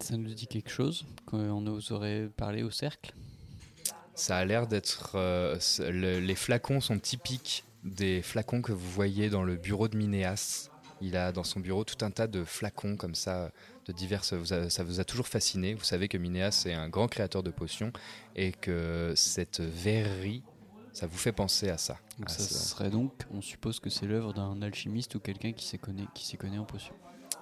Ça nous dit quelque chose qu'on nous aurait parlé au cercle? Ça a l'air d'être. euh, le- les flacons sont typiques des flacons que vous voyez dans le bureau de Minéas. Il a dans son bureau tout un tas de flacons comme ça, de diverses. ça vous a toujours fasciné. Vous savez que Minéas est un grand créateur de potions et que cette verrerie, ça vous fait penser à ça. Donc À ça ce- serait donc, on suppose que c'est l'œuvre d'un alchimiste ou quelqu'un qui s'y connaît, qui s'y connaît en potions.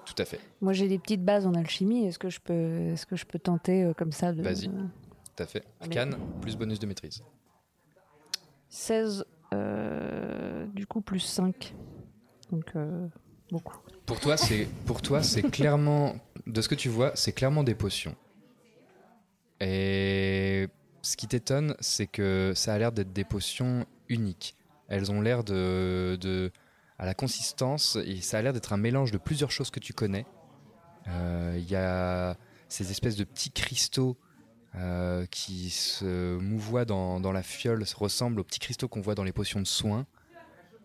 Tout à fait. Moi, j'ai des petites bases en alchimie. Est-ce que je peux, est-ce que je peux tenter euh, comme ça de Vas-y. Tout à fait. Arcane plus bonus de maîtrise. 16, euh, du coup, plus 5. Donc, euh, beaucoup. Pour toi, c'est pour toi, c'est clairement de ce que tu vois, c'est clairement des potions. Et ce qui t'étonne, c'est que ça a l'air d'être des potions uniques. Elles ont l'air de, de à la consistance et ça a l'air d'être un mélange de plusieurs choses que tu connais. Euh, Il y a ces espèces de petits cristaux euh, qui se mouvoient dans, dans la fiole, se ressemblent aux petits cristaux qu'on voit dans les potions de soins.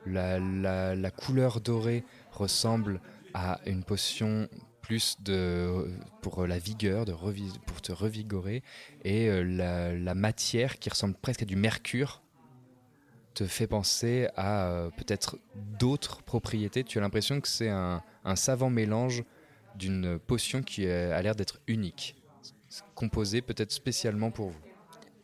La, la- couleur dorée ressemble à une potion plus de, pour la vigueur, de pour te revigorer. Et euh, la, la matière qui ressemble presque à du mercure te fait penser à euh, peut-être d'autres propriétés. Tu as l'impression que c'est un, un savant mélange d'une potion qui a l'air d'être unique, composée peut-être spécialement pour vous.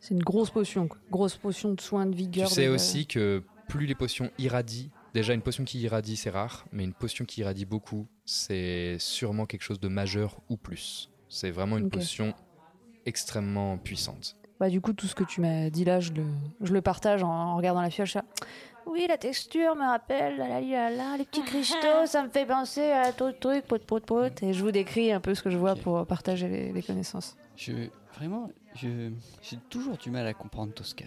C'est une grosse potion. Grosse potion de soins de vigueur. Tu sais de- aussi que plus les potions irradient, déjà une potion qui irradie c'est rare, mais une potion qui irradie beaucoup, c'est sûrement quelque chose de majeur ou plus. C'est vraiment une potion extrêmement puissante. Bah, du coup, tout ce que tu m'as dit là, je le, je le partage en, en regardant la fiole. Là, Oui, la texture me rappelle, la, la, la, la, les petits cristaux, ça me fait penser à tout truc, pot, pot, pot. Et je vous décris un peu ce que je vois pour partager les, les connaissances. Je, vraiment, je, j'ai toujours du mal à comprendre Tosca.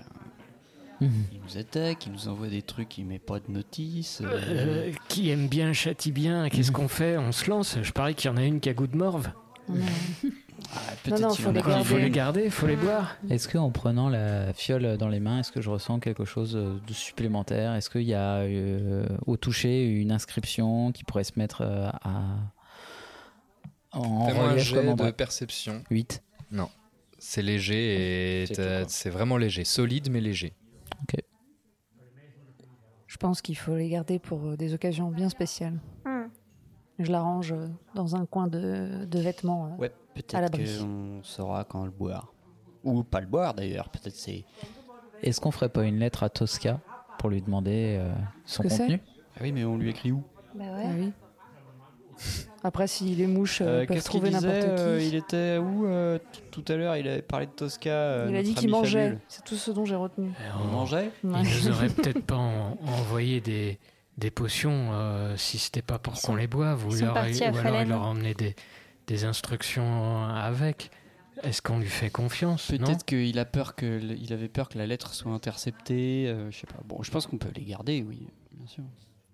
Mhm. Il nous attaque, il nous envoie des trucs, il met pas de notice. euh, Euh, qui aime bien châtie bien. Qu'est-ce qu'on fait? On se lance. Je parie qu'il y en a une qui a goût de morve. peut-être non, il faut en les Il faut les garder, il faut les boire. Est-ce que en prenant la fiole dans les mains, est-ce que je ressens quelque chose de supplémentaire? Est-ce qu'il y a euh, au toucher une inscription qui pourrait se mettre euh, à en Fais-moi un jet comme de perception. 8. Non. C'est léger et C'est t'as- vraiment léger. Solide mais léger. Je pense qu'il faut les garder pour euh, des occasions bien spéciales. Je la range euh, dans un coin de, de vêtements euh, Ouais, à peut-être qu'on saura quand le boire. Ou pas le boire d'ailleurs, peut-être c'est. Est-ce qu'on ferait pas une lettre à Tosca pour lui demander euh, son que contenu? Ah oui, mais on lui écrit où? Ah oui. Après, si les mouches euh, peuvent Qu'est-ce qu'il trouver n'importe disait qui. euh, Il était où euh, tout à l'heure Il avait parlé de Tosca. euh, Il a dit qu'il mangeait. C'est tout ce dont j'ai retenu. On mangeait? Ouais. Il nous aurait peut-être pas en- envoyé des, des potions euh, si c'était pas pour qu'on les boive. Ou, leur- ou alors il leur a emmené des, des instructions avec. Est-ce qu'on lui fait confiance Peut-être qu'il a peur que le- il avait peur que la lettre soit interceptée. euh, je sais pas. Bon, je pense qu'on peut les garder, oui, bien sûr.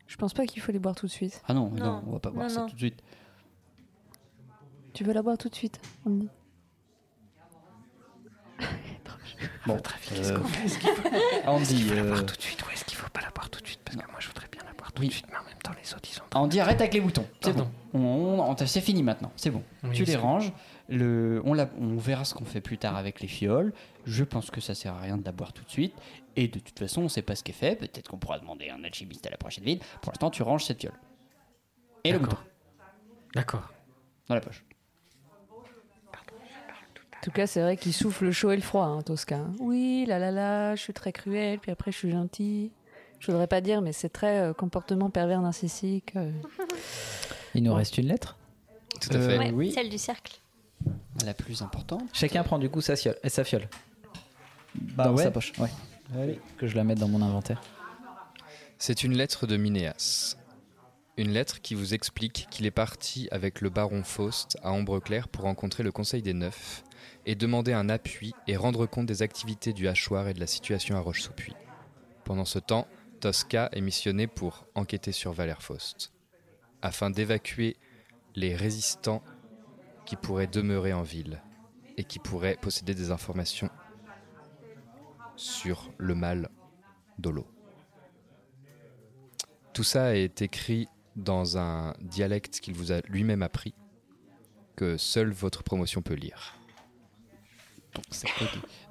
Je pense pas qu'il faut les boire tout de suite. Ah non, Non. non, on va pas boire Non, ça non. tout de suite. Tu veux la boire tout de suite Andy? Bon, Votre avis, qu'est-ce euh, qu'on fait? Est-ce qu'il faut, est-ce Andy, qu'il faut la boire euh, tout de suite ou est-ce qu'il faut pas la boire tout de suite? Parce que moi je voudrais tout Oui. de suite, mais en même temps les autres ils ont On dit arrête avec les boutons. C'est bon. Pardon. On, on- c'est fini maintenant. C'est bon. Oui, tu les ranges. Le, on, la- on verra ce qu'on fait plus tard avec les fioles. Je pense que ça sert à rien de la boire tout de suite. Et de toute façon, on sait pas ce qui est fait. Peut-être qu'on pourra demander à un alchimiste à la prochaine ville. Pour l'instant, tu ranges cette fiole. Et le bouton. D'accord. Dans la poche. En tout cas, c'est vrai qu'il souffle le chaud et le froid, hein, Tosca. hein. Oui, là là là, je suis très cruel, puis après je suis gentil. Je voudrais pas dire, mais c'est très euh, comportement pervers narcissique. euh. Il nous reste une lettre Tout à fait. Ouais, oui. Celle du cercle. La plus importante. Chacun prend du coup sa fiole. Et sa fiole. Bah dans ouais. sa poche. Ouais. Allez. Que je la mette dans mon inventaire. C'est une lettre de Minéas. Une lettre qui vous explique qu'il est parti avec le baron Faust à Ambre-Claire pour rencontrer le Conseil des Neufs et demander un appui et rendre compte des activités du hachoir et de la situation à Roche-sous-Puy. Pendant ce temps, Tosca est missionné pour enquêter sur Valère Faust, afin d'évacuer les résistants qui pourraient demeurer en ville et qui pourraient posséder des informations sur le mal d'Olo. Tout ça est écrit dans un dialecte qu'il vous a lui-même appris, que seule votre promotion peut lire.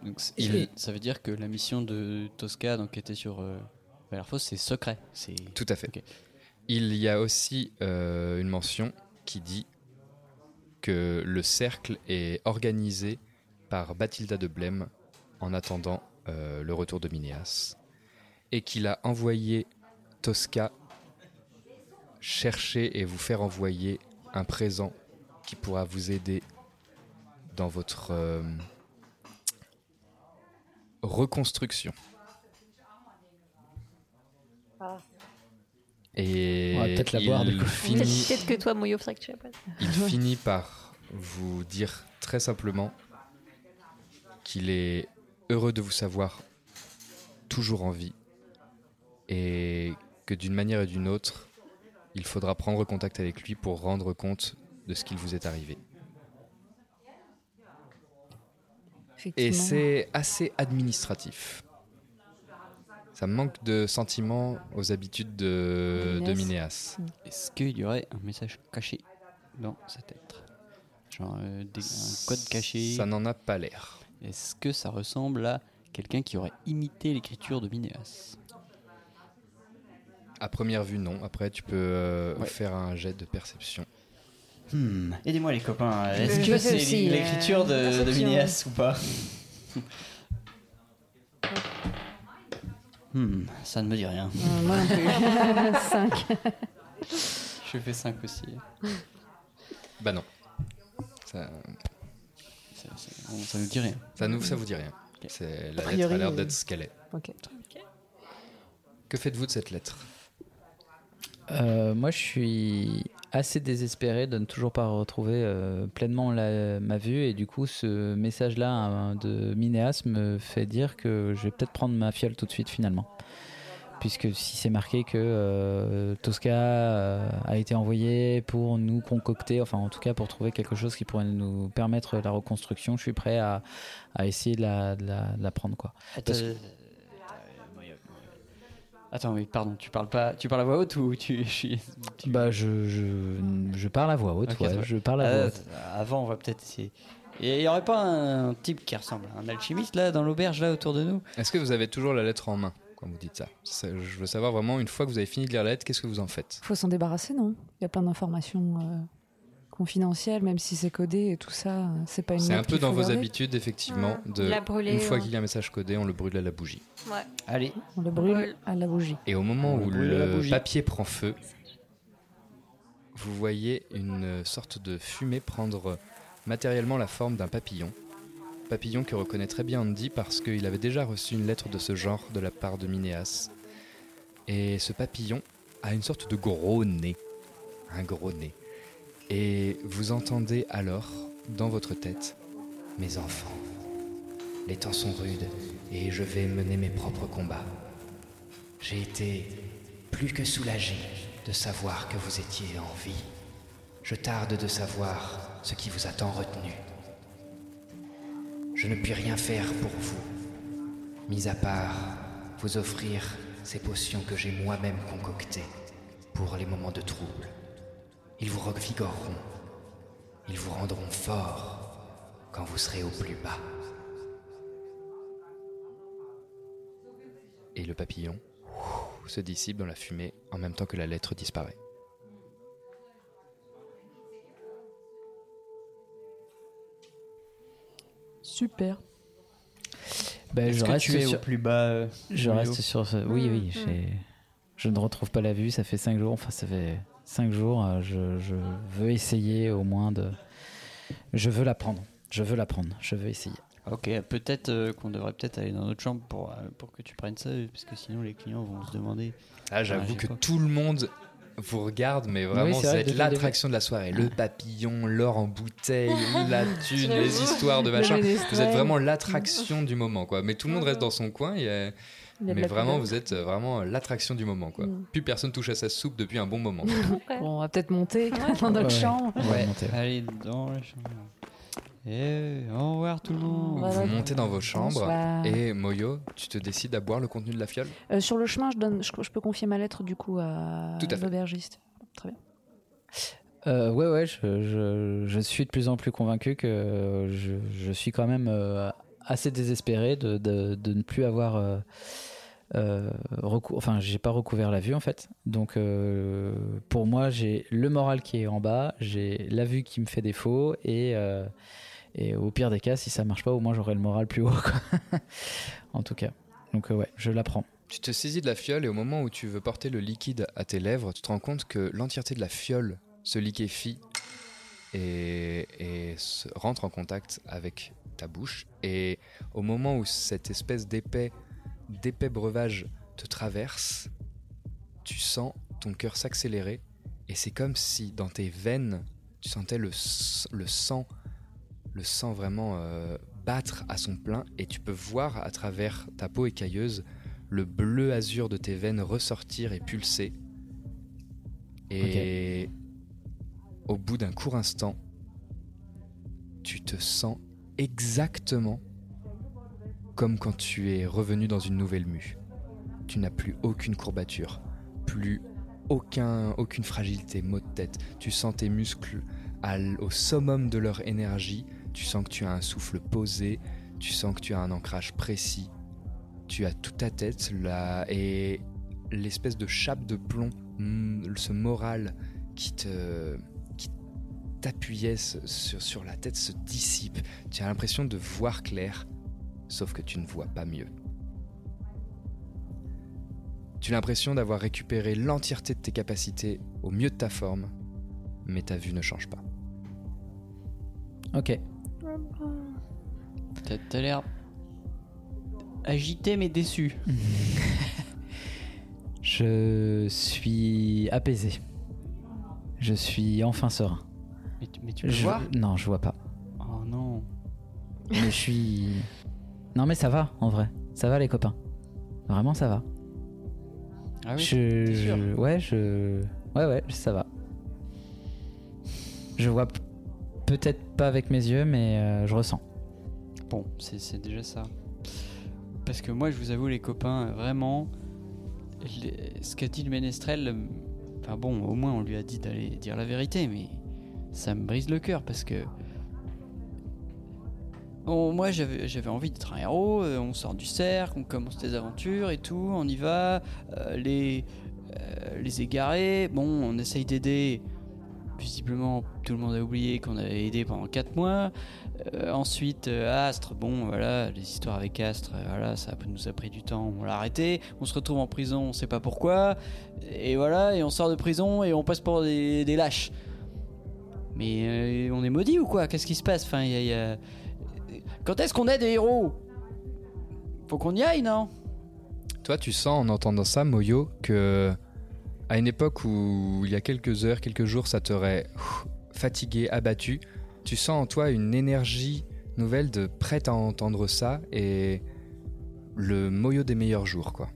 Donc, Il- ça veut dire que la mission de Tosca d'enquêter sur euh, Valère-Faust, c'est secret. C'est Tout à fait. Il y a aussi euh, une mention qui dit que le cercle est organisé par Bathilda de Blême en attendant euh, le retour de Minéas et qu'il a envoyé Tosca chercher et vous faire envoyer un présent qui pourra vous aider dans votre euh, reconstruction. Et On va peut-être la boire, du coup. finit- Peut-être peut-être que toi, Moyo, que tu il finit par vous dire très simplement qu'il est heureux de vous savoir toujours en vie et que d'une manière et d'une autre, il faudra prendre contact avec lui pour rendre compte de ce qu'il vous est arrivé. Et c'est assez administratif. Ça manque de sentiments aux habitudes de, de Minéas. Est-ce qu'il y aurait un message caché dans cette lettre Genre euh, des- un code caché Ça n'en a pas l'air. Est-ce que ça ressemble à quelqu'un qui aurait imité l'écriture de Minéas À première vue, non. Après, tu peux euh, Ouais. faire un jet de perception. Hmm. Aidez-moi les copains, est-ce que c'est aussi, l'écriture euh, de. Minéas ou pas Hmm, Ça ne me dit rien. Euh, moi non plus. Cinq. Je fais 5 aussi. Bah non. Ça, Ça, ça, on- ça nous dit rien. ça, nous, ça vous dit rien. C'est, la lettre a l'air euh, d'être ce qu'elle est. Ok. Que faites-vous de cette lettre? Euh, moi, je suis assez désespéré de ne toujours pas retrouver euh, pleinement la- ma vue. Et du coup, ce message-là hein, de Minéas me fait dire que je vais peut-être prendre ma fiole tout de suite finalement. Puisque si c'est marqué que euh, Tosca a été envoyé pour nous concocter, enfin en tout cas pour trouver quelque chose qui pourrait nous permettre la reconstruction, je suis prêt à, à essayer de la, de la- de la prendre. Quoi. Parce Attends, oui, pardon, tu parles pas, tu parles à voix haute ou tu, je suis- tu- Bah, je, je, je parle à voix haute, Ok, ouais, je parle à voix Euh, haute. Avant, on va peut-être essayer. Et il y aurait pas un type qui ressemble à un alchimiste là dans l'auberge là autour de nous? Est-ce que vous avez toujours la lettre en main quand vous dites ça? Ça, Je veux savoir vraiment, une fois que vous avez fini de lire la lettre, qu'est-ce que vous en faites? Faut s'en débarrasser, non? Il y a plein d'informations euh, confidentielles, même si c'est codé et tout ça. C'est pas une. C'est un peu dans vos garder habitudes, effectivement. Ouais. De, La brûler, une fois ouais. qu'il y a un message codé, on le brûle à la bougie. Ouais. Allez. On le brûle à la bougie. Et au moment On où le papier prend feu, vous voyez une sorte de fumée prendre matériellement la forme d'un papillon. Papillon que reconnaît très bien Andy parce qu'il avait déjà reçu une lettre de ce genre de la part de Minéas. Et ce papillon a une sorte de gros nez. Un gros nez. Et vous entendez alors, dans votre tête, Mes enfants, les temps sont rudes et je vais mener mes propres combats. J'ai été plus que soulagé de savoir que vous étiez en vie. Je tarde de savoir ce qui vous a tant retenu. Je ne puis rien faire pour vous, mis à part vous offrir ces potions que j'ai moi-même concoctées pour les moments de trouble. Ils vous revigoreront. Ils vous rendront fort quand vous serez au plus bas. Et le papillon se dissipe dans la fumée en même temps que la lettre disparaît. Super. Ben, je que reste tu es au sur- plus bas, euh, je reste sur ce. Oui, oui. Mm. j'ai- Je ne retrouve pas la vue. Ça fait 5 jours. Enfin, ça fait 5 jours. euh, Je, je veux essayer au moins de. Je veux la prendre. Je veux la prendre. Je veux essayer. Ok, peut-être euh, qu'on devrait peut-être aller dans notre chambre pour, euh, pour que tu prennes ça, parce que sinon les clients vont se demander. Ah, j'avoue Ah, que tout le monde vous regarde, mais vraiment, Oui, c'est ça vrai, l'attraction de la soirée. Le papillon, l'or en bouteille, la thune, les histoires de machin. Vous êtes vraiment l'attraction du moment, quoi. Mais tout le monde reste dans son coin. Et, euh, mais vraiment, vous êtes euh, vraiment l'attraction du moment, quoi. Mm. Plus personne touche à sa soupe depuis un bon moment. Bon, on va peut-être monter dans notre Ouais. chambre. Ouais. Allez dans la chambre. Et au revoir tout le monde. Voilà. Vous montez dans vos chambres Bonsoir. et Moyo, tu te décides à boire le contenu de la fiole? Euh, sur le chemin, je, donne, je, je peux confier ma lettre du coup à l'aubergiste. Très bien. Euh, ouais, ouais, je, je- je suis de plus en plus convaincu que je, je suis quand même euh, assez désespéré de, de- ne plus avoir. Euh, euh, enfin, j'ai pas recouvert la vue en fait. Donc, euh, pour moi, j'ai le moral qui est en bas, j'ai la vue qui me fait défaut et. euh, et au pire des cas, si ça marche pas, au moins j'aurai le moral plus haut. quoi. en tout cas. Donc, euh, ouais, je la prends. Tu te saisis de la fiole et au moment où tu veux porter le liquide à tes lèvres, tu te rends compte que l'entièreté de la fiole se liquéfie et, et rentre en contact avec ta bouche. Et au moment où cette espèce d'épais, d'épais breuvage te traverse, tu sens ton cœur s'accélérer et c'est comme si dans tes veines, tu sentais le, le sang, le sang vraiment euh, battre à son plein et tu peux voir à travers ta peau écailleuse le bleu azur de tes veines ressortir et pulser. Et au bout d'un court instant, tu te sens exactement comme quand tu es revenu dans une nouvelle mue. Tu n'as plus aucune courbature, plus aucun, aucune fragilité, maux de tête. Tu sens tes muscles au summum de leur énergie. Tu sens que tu as un souffle posé. Tu sens que tu as un ancrage précis. Tu as toute ta tête là et l'espèce de chape de plomb, mm, ce moral qui te t'appuyait sur, sur la tête se dissipe. Tu as l'impression de voir clair, sauf que tu ne vois pas mieux. Tu as l'impression d'avoir récupéré l'entièreté de tes capacités au mieux de ta forme, mais ta vue ne change pas. Ok. T'as l'air agité mais déçu. Je suis apaisé. Je suis enfin serein. Mais tu, mais tu peux Je- voir Non, je vois pas. Oh non. Mais je suis. Non, mais ça va, en vrai. Ça va, les copains. Vraiment, ça va. Ah oui, je, sûr? je- Ouais, je. Ouais, ouais, ça va. Je vois peut-être pas avec mes yeux, mais euh, je ressens. Bon, c'est déjà ça. Parce que moi, je vous avoue, les copains, vraiment, les- ce qu'a dit le ménestrel, enfin bon, au moins on lui a dit d'aller dire la vérité, mais ça me brise le cœur parce que. Bon, moi j'avais envie d'être un héros, euh, on sort du cercle, on commence des aventures et tout, on y va, euh, les, euh, les égarés, bon, on essaye d'aider. Visiblement, tout le monde a oublié qu'on avait aidé pendant 4 mois. Ensuite, Astre, bon, voilà, les histoires avec Astre, voilà, ça nous a pris du temps, on l'a arrêté. On se retrouve en prison, on sait pas pourquoi. Et voilà, et on sort de prison et on passe pour des lâches. Mais euh, on est maudit ou quoi? Qu'est-ce qui se passe? Enfin, Quand est-ce qu'on est des héros? Faut qu'on y aille, non? Toi, tu sens en entendant ça, Moyo, que à une époque où il y a quelques heures, quelques jours, ça t'aurait fatigué, abattu, tu sens en toi une énergie nouvelle de prête à entendre ça et le Moyo des meilleurs jours, quoi.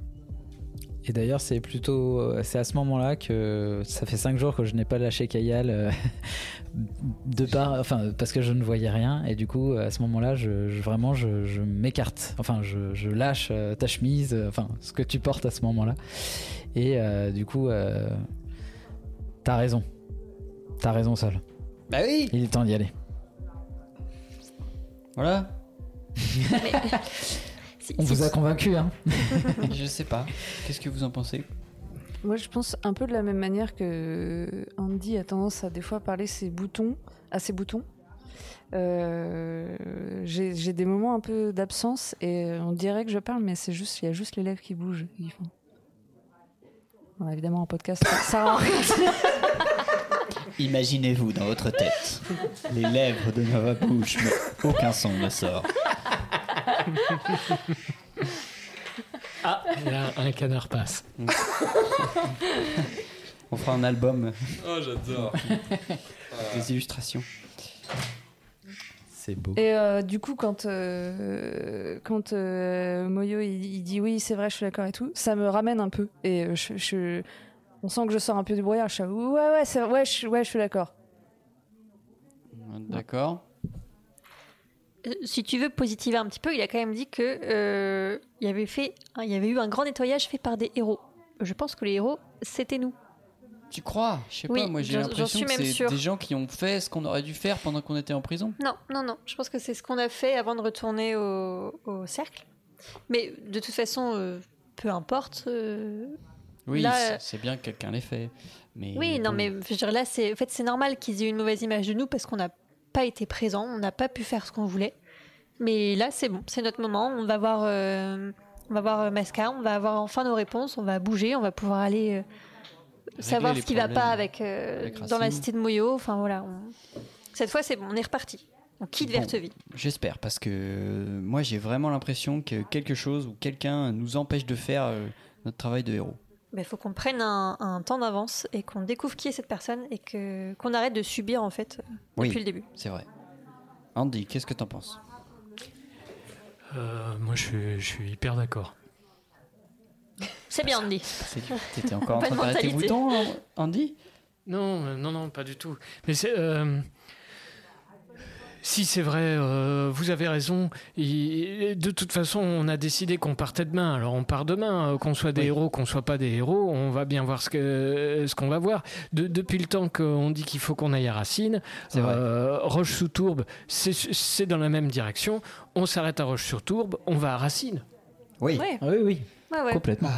Et d'ailleurs, c'est plutôt. euh, C'est à ce moment-là que ça fait 5 jours que je n'ai pas lâché Kayal. euh, de part. Enfin, parce que je ne voyais rien. Et du coup, à ce moment-là, je, je- vraiment, je, je m'écarte. Enfin, je, je lâche euh, ta chemise. Enfin, ce que tu portes à ce moment-là. Et euh, du coup. euh, T'as raison. T'as raison, Sol. Bah oui Il est temps d'y aller. Voilà. On vous a convaincu, hein Je sais pas. Qu'est-ce que vous en pensez? Moi, je pense un peu de la même manière que Andy a tendance à des fois parler ses boutons, à ses boutons. Euh, J'ai des moments un peu d'absence et on dirait que je parle, mais c'est juste, il y a juste les lèvres qui bougent. et qui font. Bon, évidemment, en podcast, ça. Imaginez-vous dans votre tête les lèvres de Nova bouche, mais aucun son ne sort. Ah, là, un canard passe. On fera un album. Oh, j'adore. Des illustrations. C'est beau. Et euh, du coup, quand, euh, quand euh, Moyo il, il dit oui, c'est vrai, je suis d'accord et tout, ça me ramène un peu. Et euh, je, je- on sent que je sors un peu du brouillard. Je suis ouais, ouais, c'est- ouais, je, ouais, je suis d'accord. D'accord. Euh, Si tu veux positiver un petit peu, il a quand même dit que euh, il y avait fait, hein, il y avait eu un grand nettoyage fait par des héros. Je pense que les héros, c'était nous. Tu crois? Je sais Oui, pas, moi j'ai l'impression suis que c'est sûre. des gens qui ont fait ce qu'on aurait dû faire pendant qu'on était en prison. Non, non, non. Je pense que c'est ce qu'on a fait avant de retourner au, au cercle. Mais de toute façon, euh, peu importe. euh, Oui, là, c'est- bien que quelqu'un l'ait fait. Mais Oui, non, mais je veux dire, là, c'est en fait, c'est normal qu'ils aient une mauvaise image de nous parce qu'on n'a pas été présent, on n'a pas pu faire ce qu'on voulait. Mais là, c'est bon, c'est notre moment. On va voir, euh, on va voir euh, Masca, on va avoir enfin nos réponses, on va bouger, on va pouvoir aller euh, savoir ce qui va problèmes pas avec, euh, avec dans la cité de Moyo. Enfin voilà, on- cette fois, c'est bon, on est reparti. On quitte Bon, Verteville. J'espère, parce que euh, moi j'ai vraiment l'impression que quelque chose ou quelqu'un nous empêche de faire euh, notre travail de héros. Il faut qu'on prenne un, un temps d'avance et qu'on découvre qui est cette personne et que qu'on arrête de subir en fait Oui, depuis le début. c'est vrai. Andy, qu'est-ce que t'en penses? Euh, moi, je suis, je suis hyper d'accord. C'est bien, Andy. T'étais encore en train de boutons, hein, Andy? Non, euh, non, non, pas du tout. Mais c'est. euh, Si c'est vrai, euh, vous avez raison. Et de toute façon, on a décidé qu'on partait demain. Alors on part demain, euh, qu'on soit des héros, qu'on soit pas des héros. On va bien voir ce que ce qu'on va voir. De- depuis le temps qu'on dit qu'il faut qu'on aille à Racine, euh, Roche-sous-Tourbe, c'est c'est dans la même direction. On s'arrête à Roche-sur-Tourbe, on va à Racine. Oui, Ouais. oui, oui. Ouais, ouais. Complètement.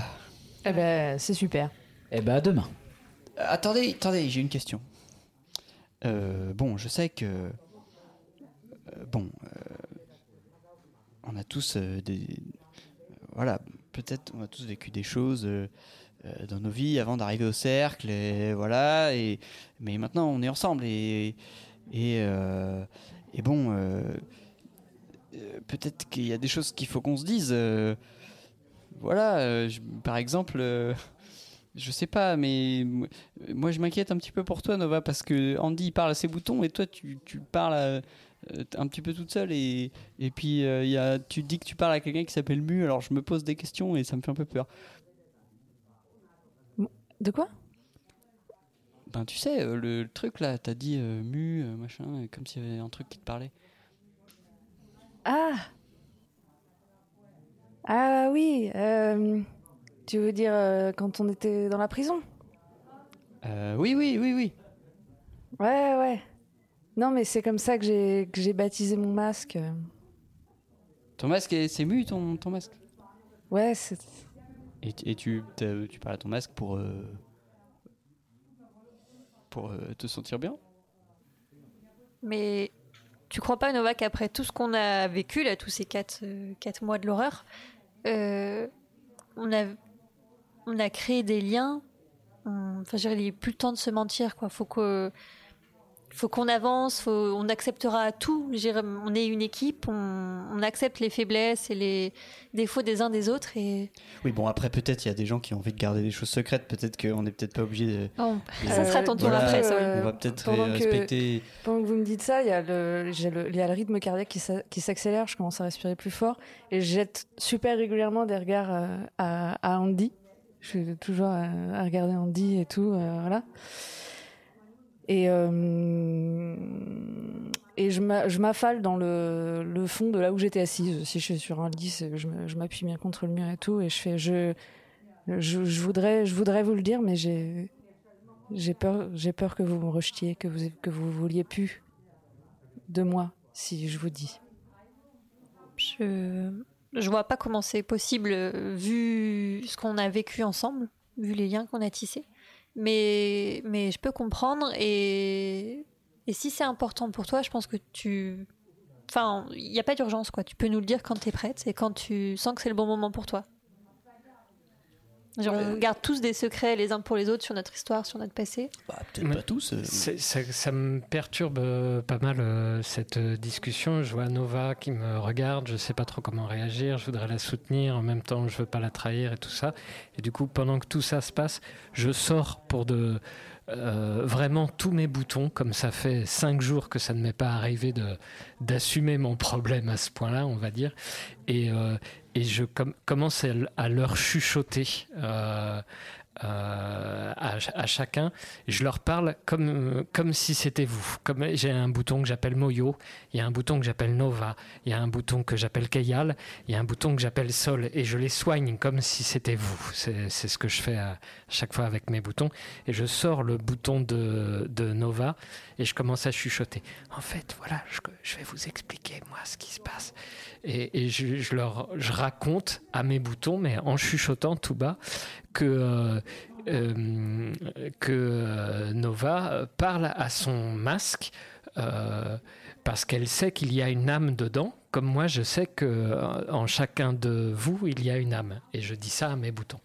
Eh ben, c'est super. Eh ben, à demain. Euh, attendez, attendez, j'ai une question. Euh, bon, je sais que. Bon. euh, on a tous euh, des. voilà, peut-être on a tous vécu des choses euh, dans nos vies avant d'arriver au cercle, voilà, et, mais maintenant on est ensemble, et. Et, et bon. peut-être qu'il y a des choses qu'il faut qu'on se dise. voilà, par exemple. je sais pas, mais moi je m'inquiète un petit peu pour toi, Nova, parce que Andy parle à ses boutons et toi tu, tu parles à- un petit peu toute seule et, et puis euh, y a, tu dis que tu parles à quelqu'un qui s'appelle Mu, alors je me pose des questions et ça me fait un peu peur. De quoi? Ben tu sais, euh, le, le truc là, t'as dit euh, Mu, euh, machin, euh, comme s'il y avait un truc qui te parlait. Ah Ah oui, euh, tu veux dire euh, quand on était dans la prison? Euh, oui, oui, oui, oui. Ouais, ouais. Non, mais c'est comme ça que j'ai que j'ai baptisé mon masque. Ton masque, est- c'est Mu ton, ton masque? Ouais, c'est... Et, et tu, tu parles à ton masque pour. euh, pour euh, te sentir bien? Mais tu crois pas, Nova, qu'après tout ce qu'on a vécu, là, tous ces quatre, euh, quatre mois de l'horreur, euh, on, a, on a créé des liens. Enfin, je dire, il n'est plus le temps de se mentir, quoi. Faut que. Faut qu'on avance, faut, on acceptera tout. On est une équipe, on, on accepte les faiblesses et les défauts des uns des autres. Et Oui, bon, après, peut-être il y a des gens qui ont envie de garder des choses secrètes. Peut-être qu'on n'est peut-être pas obligé de. Bon, de- ça sera ton tour Voilà, après, ça, oui. Euh, On va peut-être euh, que- respecter. Pendant que vous me dites ça, il y, a le, j'ai le, il y a le rythme cardiaque qui, s'a- qui s'accélère, je commence à respirer plus fort et je jette super régulièrement des regards euh, à, à Andy. Je suis toujours à, à regarder Andy et tout, euh, voilà. Et, euh, et je m'a- je m'affale dans le, le fond de là où j'étais assise. Si je suis sur un lit, je m'appuie bien contre le mur et tout, et je fais, je, je voudrais, je voudrais vous le dire, mais j'ai, J'ai peur, j'ai peur que vous me rejetiez, que vous, que vous vouliez plus de moi si je vous dis. Je je vois pas comment c'est possible euh, vu ce qu'on a vécu ensemble, vu les liens qu'on a tissés. Mais mais je peux comprendre et et si c'est important pour toi, je pense que tu enfin, il n'y a pas d'urgence quoi. Tu peux nous le dire quand tu es prête et quand tu sens que c'est le bon moment pour toi. Genre, on garde tous des secrets les uns pour les autres sur notre histoire, sur notre passé. Peut-être pas tous. euh. Ça, ça me perturbe euh, pas mal euh, cette discussion. Je vois Nova qui me regarde, je sais pas trop comment réagir, je voudrais la soutenir, en même temps je veux pas la trahir et tout ça. Et du coup, pendant que tout ça se passe, je sors pour de euh, vraiment tous mes boutons, comme ça fait cinq jours que ça ne m'est pas arrivé de d'assumer mon problème à ce point-là, on va dire. Et, euh, et je com- commence à, leur chuchoter. euh, euh, à, ch- à chacun, je leur parle comme, comme si c'était vous. J'ai un bouton que j'appelle Moyo, il y a un bouton que j'appelle Nova, il y a un bouton que j'appelle Keyal, il y a un bouton que j'appelle Sol, et je les soigne comme si c'était vous. C'est ce que je fais à chaque fois avec mes boutons. Et je sors le bouton de, Nova et je commence à chuchoter. En fait, voilà, je vais vous expliquer moi ce qui se passe. Et, et je, je leur je raconte à mes boutons, mais en chuchotant tout bas, que, euh, euh, que euh, Nova parle à son masque euh, parce qu'elle sait qu'il y a une âme dedans, comme moi je sais que en chacun de vous il y a une âme. Et je dis ça à mes boutons.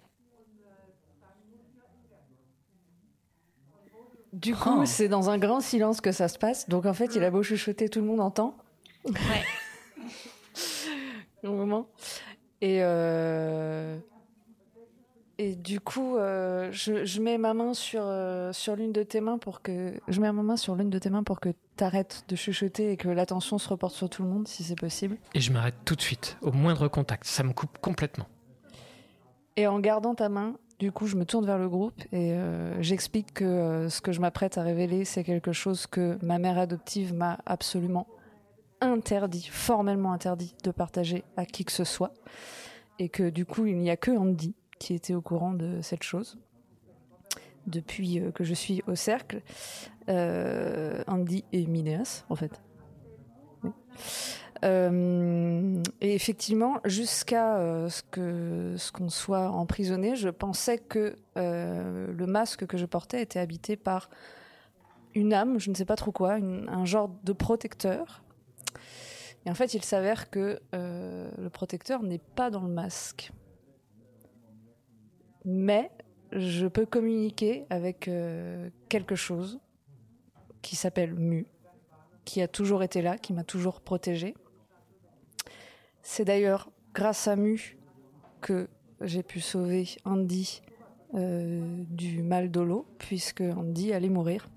Du coup, c'est dans un grand silence que ça se passe. Donc en fait, il a beau chuchoter, tout le monde entend. Ouais. Moment. Et euh, et du coup, euh, je, je mets ma main sur euh, sur l'une de tes mains pour que je mets ma main sur l'une de tes mains pour que t'arrêtes de chuchoter et que l'attention se reporte sur tout le monde, si c'est possible. Et je m'arrête tout de suite, au moindre contact. Ça me coupe complètement. Et en gardant ta main, du coup, je me tourne vers le groupe et euh, j'explique que euh, ce que je m'apprête à révéler, c'est quelque chose que ma mère adoptive m'a absolument interdit, formellement interdit de partager à qui que ce soit. Et que du coup, il n'y a que Andy qui était au courant de cette chose depuis euh, que je suis au cercle. Euh, Andy et Minéas, en fait. Euh, et effectivement, jusqu'à ce que ce qu'on soit emprisonné, je pensais que le masque que je portais était habité par une âme, je ne sais pas trop quoi, un genre de protecteur. Et en fait, il s'avère que euh, le protecteur n'est pas dans le masque. Mais je peux communiquer avec euh, quelque chose qui s'appelle Mu, qui a toujours été là, qui m'a toujours protégée. C'est d'ailleurs grâce à Mu que j'ai pu sauver Andy euh, du mal de l'eau, puisque Andy allait mourir.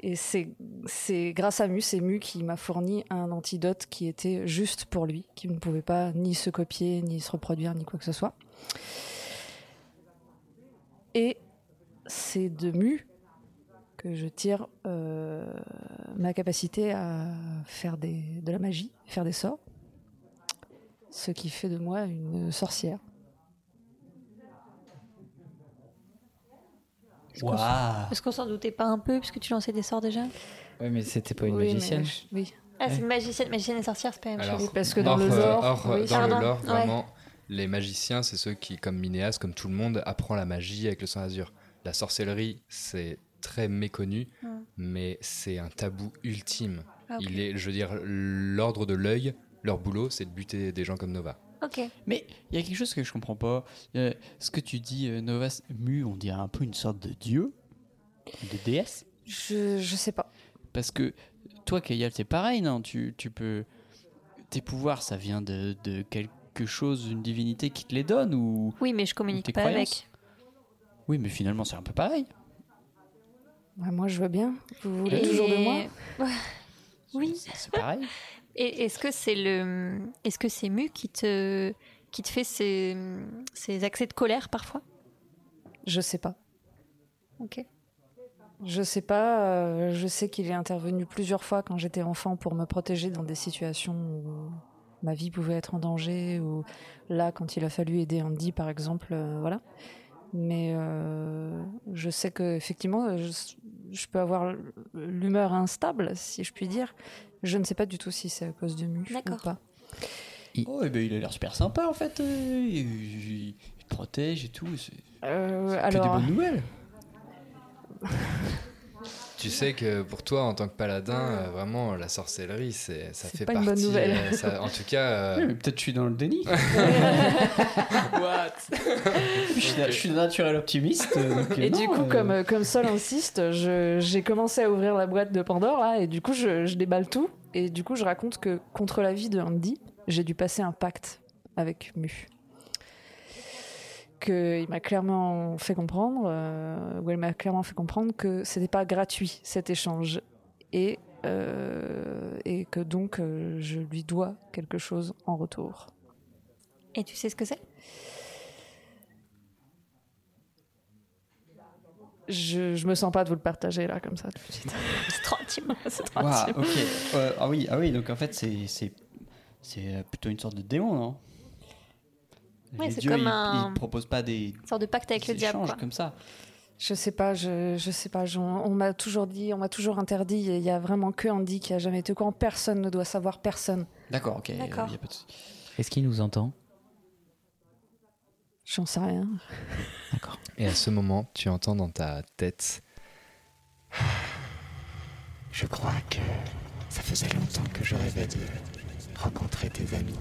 Et c'est grâce à Mu, c'est Mu qui m'a fourni un antidote qui était juste pour lui, qui ne pouvait pas ni se copier, ni se reproduire, ni quoi que ce soit. Et c'est de Mu que je tire euh, ma capacité à faire de la magie, faire des sorts, ce qui fait de moi une sorcière. Est-ce Est-ce qu'on s'en doutait pas un peu puisque tu lançais des sorts déjà? Oui, mais c'était pas une Oui, magicienne. oui. Ah, c'est une magicienne, magicienne et sorcière, c'est pas la même Alors, chose. parce que dans le lore- euh, oui. dans Pardon, le lore, ouais. vraiment, les magiciens, c'est ceux qui, comme Minéas, comme tout le monde, apprend la magie avec le sang azur. La sorcellerie, c'est très méconnu, Mm. mais c'est un tabou ultime. Ah. Il est, je veux dire, l'ordre de l'œil, leur boulot, c'est de buter des gens comme Nova. Ok. Mais il y a quelque chose que je comprends pas. Euh, ce que tu dis, euh, Novas Mu, on dirait un peu une sorte de dieu, de déesse. Je, je sais pas. Parce que toi, Kayal, c'est pareil, non? Tu, tu peux. Tes pouvoirs, ça vient de, de quelque chose, une divinité qui te les donne ou. Oui, mais je communique pas croyances? Avec. Oui, mais finalement, c'est un peu pareil. Ouais, moi, je veux bien. Vous voulez Et- toujours de moi? Oui. C'est pareil. Et est-ce que c'est le, est-ce que c'est Mu qui te, qui te fait ces, ces accès de colère parfois? Je sais pas. Ok. Je sais pas. euh, je sais qu'il est intervenu plusieurs fois quand j'étais enfant pour me protéger dans des situations où ma vie pouvait être en danger ou là quand il a fallu aider Andy par exemple. euh, voilà. Mais euh, je sais que effectivement, je, je peux avoir l'humeur instable, si je puis dire. Je ne sais pas du tout si c'est à cause de mu ou pas. Oh, eh ben, il a l'air super sympa en fait. euh, il, il- il te protège et tout. C'est Euh, que alors, des bonnes nouvelles. Tu sais que pour toi, en tant que paladin, euh, vraiment, la sorcellerie, c'est, ça fait pas une partie. bonne nouvelle. euh, ça- en tout cas. euh, Oui, mais peut-être je suis dans le déni. What je, suis, je suis naturel optimiste. donc, Et non, du coup, euh, comme, comme Sol insiste, je- j'ai commencé à ouvrir la boîte de Pandore, là, et du coup, je, je déballe tout. Et du coup, je raconte que contre la vie de Andy, j'ai dû passer un pacte avec Mu. Qu'il m'a clairement fait comprendre, euh, ou elle m'a clairement fait comprendre que c'était pas gratuit cet échange. Et, euh, et que donc, euh, je lui dois quelque chose en retour. Et tu sais ce que c'est? Je, je me sens pas de vous le partager là, comme ça, tout de suite. C'est trop intime. C'est trop intime. ok. Euh, ah oui, ah oui. Donc en fait, c'est c'est c'est plutôt une sorte de démon, non? Ouais, Les c'est dieux, comme ils, un- ils proposent pas des Une sorte de pacte avec le diable. Quoi. comme ça. Je sais pas, je, je sais pas. on m'a toujours dit, on m'a toujours interdit. Il y a vraiment que Andy qui a jamais été au courant. Personne ne doit savoir, personne. D'accord, ok. euh, D'accord. de. Est-ce qu'il nous entend? J'en sais rien. Et à ce moment, tu entends dans ta tête. Je crois que ça faisait longtemps que je rêvais de rencontrer des amis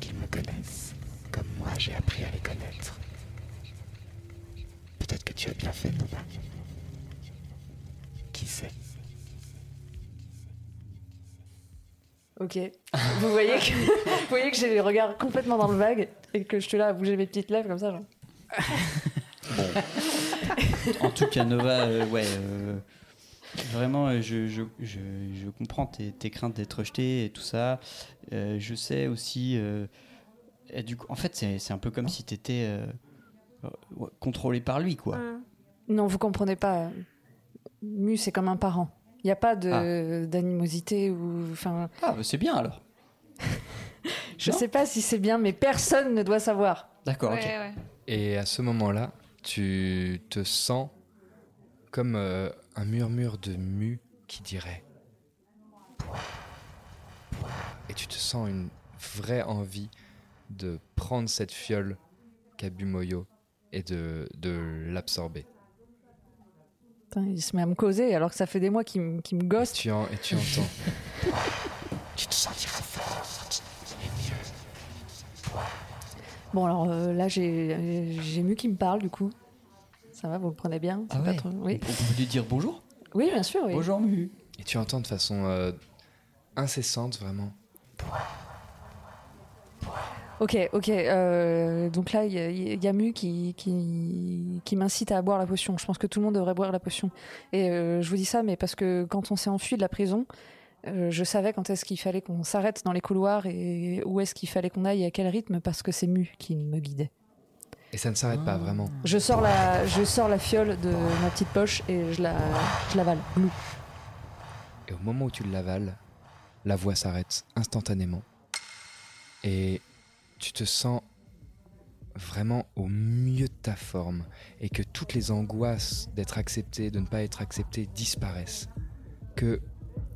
qui me connaissent, comme moi j'ai appris à les connaître. Peut-être que tu as bien fait, Nova. Qui sait? Ok. Vous voyez que, vous voyez que j'ai les regards complètement dans le vague et que je suis là à bouger mes petites lèvres comme ça. Genre. En tout cas, Nova, euh, ouais, euh, vraiment, euh, je, je, je, je comprends tes, tes craintes d'être rejeté et tout ça. Euh, je sais aussi. Euh, et du coup, en fait, c'est un peu comme si tu étais contrôlé par lui, quoi. Non, vous comprenez pas. Mu, c'est comme un parent. Il n'y a pas de d'animosité ou. Enfin, Ah, bah, c'est bien alors. je Non sais pas si c'est bien, mais personne ne doit savoir. D'accord, ok. Et à ce moment-là, tu te sens comme euh, un murmure de mu qui dirait. Et tu te sens une vraie envie de prendre cette fiole qu'a bu Moyo et de, de l'absorber. Il se met à me causer alors que ça fait des mois qu'il me, qu'il me gosse. Tu en- et tu entends. Tu te sentiras fort et mieux. Bon, alors euh, là, j'ai j'ai Mu qui me parle du coup. Ça va, vous le prenez bien Ah C'est pas ouais. trop- Oui. On peut lui dire bonjour oui, bien sûr. Oui. Bonjour, Mu. Et tu entends de façon euh, incessante, vraiment. Ok, ok. euh, donc là, il y, a- il y a Mu qui, qui, qui m'incite à boire la potion. Je pense que tout le monde devrait boire la potion. Et euh, je vous dis ça, mais parce que quand on s'est enfui de la prison, euh, je savais quand est-ce qu'il fallait qu'on s'arrête dans les couloirs et où est-ce qu'il fallait qu'on aille et à quel rythme, parce que c'est Mu qui me guidait. Et ça ne s'arrête pas, vraiment. Je sors la, je sors la fiole de ma petite poche et je la, je l'avale. Et au moment où tu l'avales, la voix s'arrête instantanément. Et tu te sens vraiment au mieux de ta forme. Et que toutes les angoisses d'être accepté, de ne pas être accepté disparaissent. Que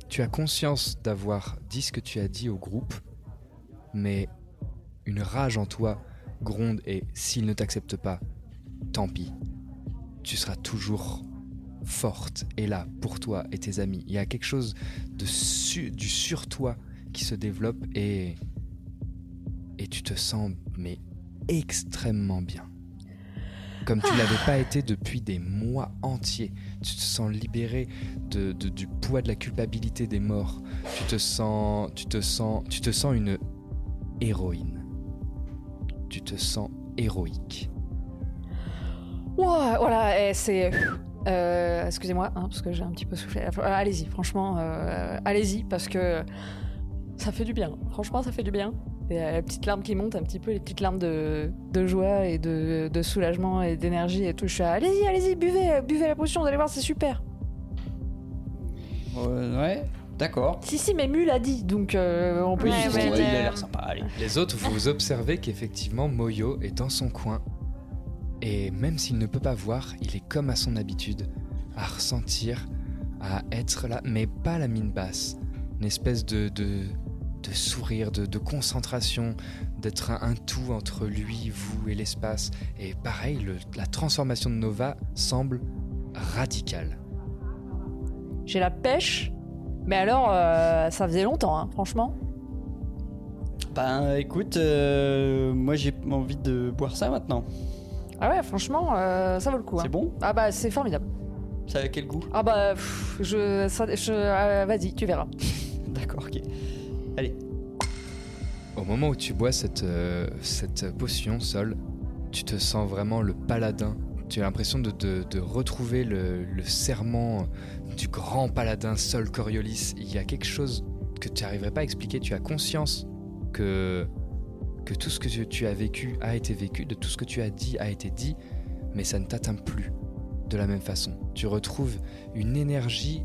tu as conscience d'avoir dit ce que tu as dit au groupe, mais une rage en toi gronde et s'il ne t'accepte pas, tant pis. Tu seras toujours forte et là pour toi et tes amis. Il y a quelque chose de du sur toi qui se développe et et tu te sens mais extrêmement bien. Comme tu l'avais pas été depuis des mois entiers. Tu te sens libéré de, de- du poids de la culpabilité des morts. Tu te sens, tu te sens, tu te sens une héroïne. Tu te sens héroïque. Ouah, voilà, c'est. euh, Excusez-moi, hein, parce que j'ai un petit peu soufflé. Allez-y, franchement, euh, allez-y, parce que ça fait du bien. Franchement, ça fait du bien. Et euh, la petite larme qui monte, un petit peu les petites larmes de, de joie et de, de soulagement et d'énergie et tout. Je suis là, allez-y, allez-y, buvez, euh, buvez la potion, vous allez voir, c'est super. Euh, ouais, d'accord. Si, si, mais Mu l'a dit, donc euh, on peut Oui, juste- ouais, il a l'air sympa, allez. Les autres, vous observez qu'effectivement Moyo est dans son coin Et même s'il ne peut pas voir, il est comme à son habitude, à ressentir, à être là, mais pas la mine basse. Une espèce de, de, de sourire, de, de concentration, d'être un, un tout entre lui, vous et l'espace. Et pareil, le- la transformation de Nova semble radicale. J'ai la pêche, mais alors, euh, ça faisait longtemps, hein, franchement. Ben écoute, euh, moi j'ai envie de boire ça maintenant. Ah ouais, franchement, euh, ça vaut le coup. C'est bon? Ah bah, c'est formidable. Ça a quel goût? Ah bah, pff, je, ça- je- euh, vas-y, tu verras. D'accord, ok. Allez. Au moment où tu bois cette, euh, cette potion, Sol, tu te sens vraiment le paladin. Tu as l'impression de, de- retrouver le, le serment du grand paladin Sol Coriolis. Il y a quelque chose que tu n'arriverais pas à expliquer. Tu as conscience que, que tout ce que tu, tu as vécu a été vécu, de tout ce que tu as dit a été dit, mais ça ne t'atteint plus de la même façon. Tu retrouves une énergie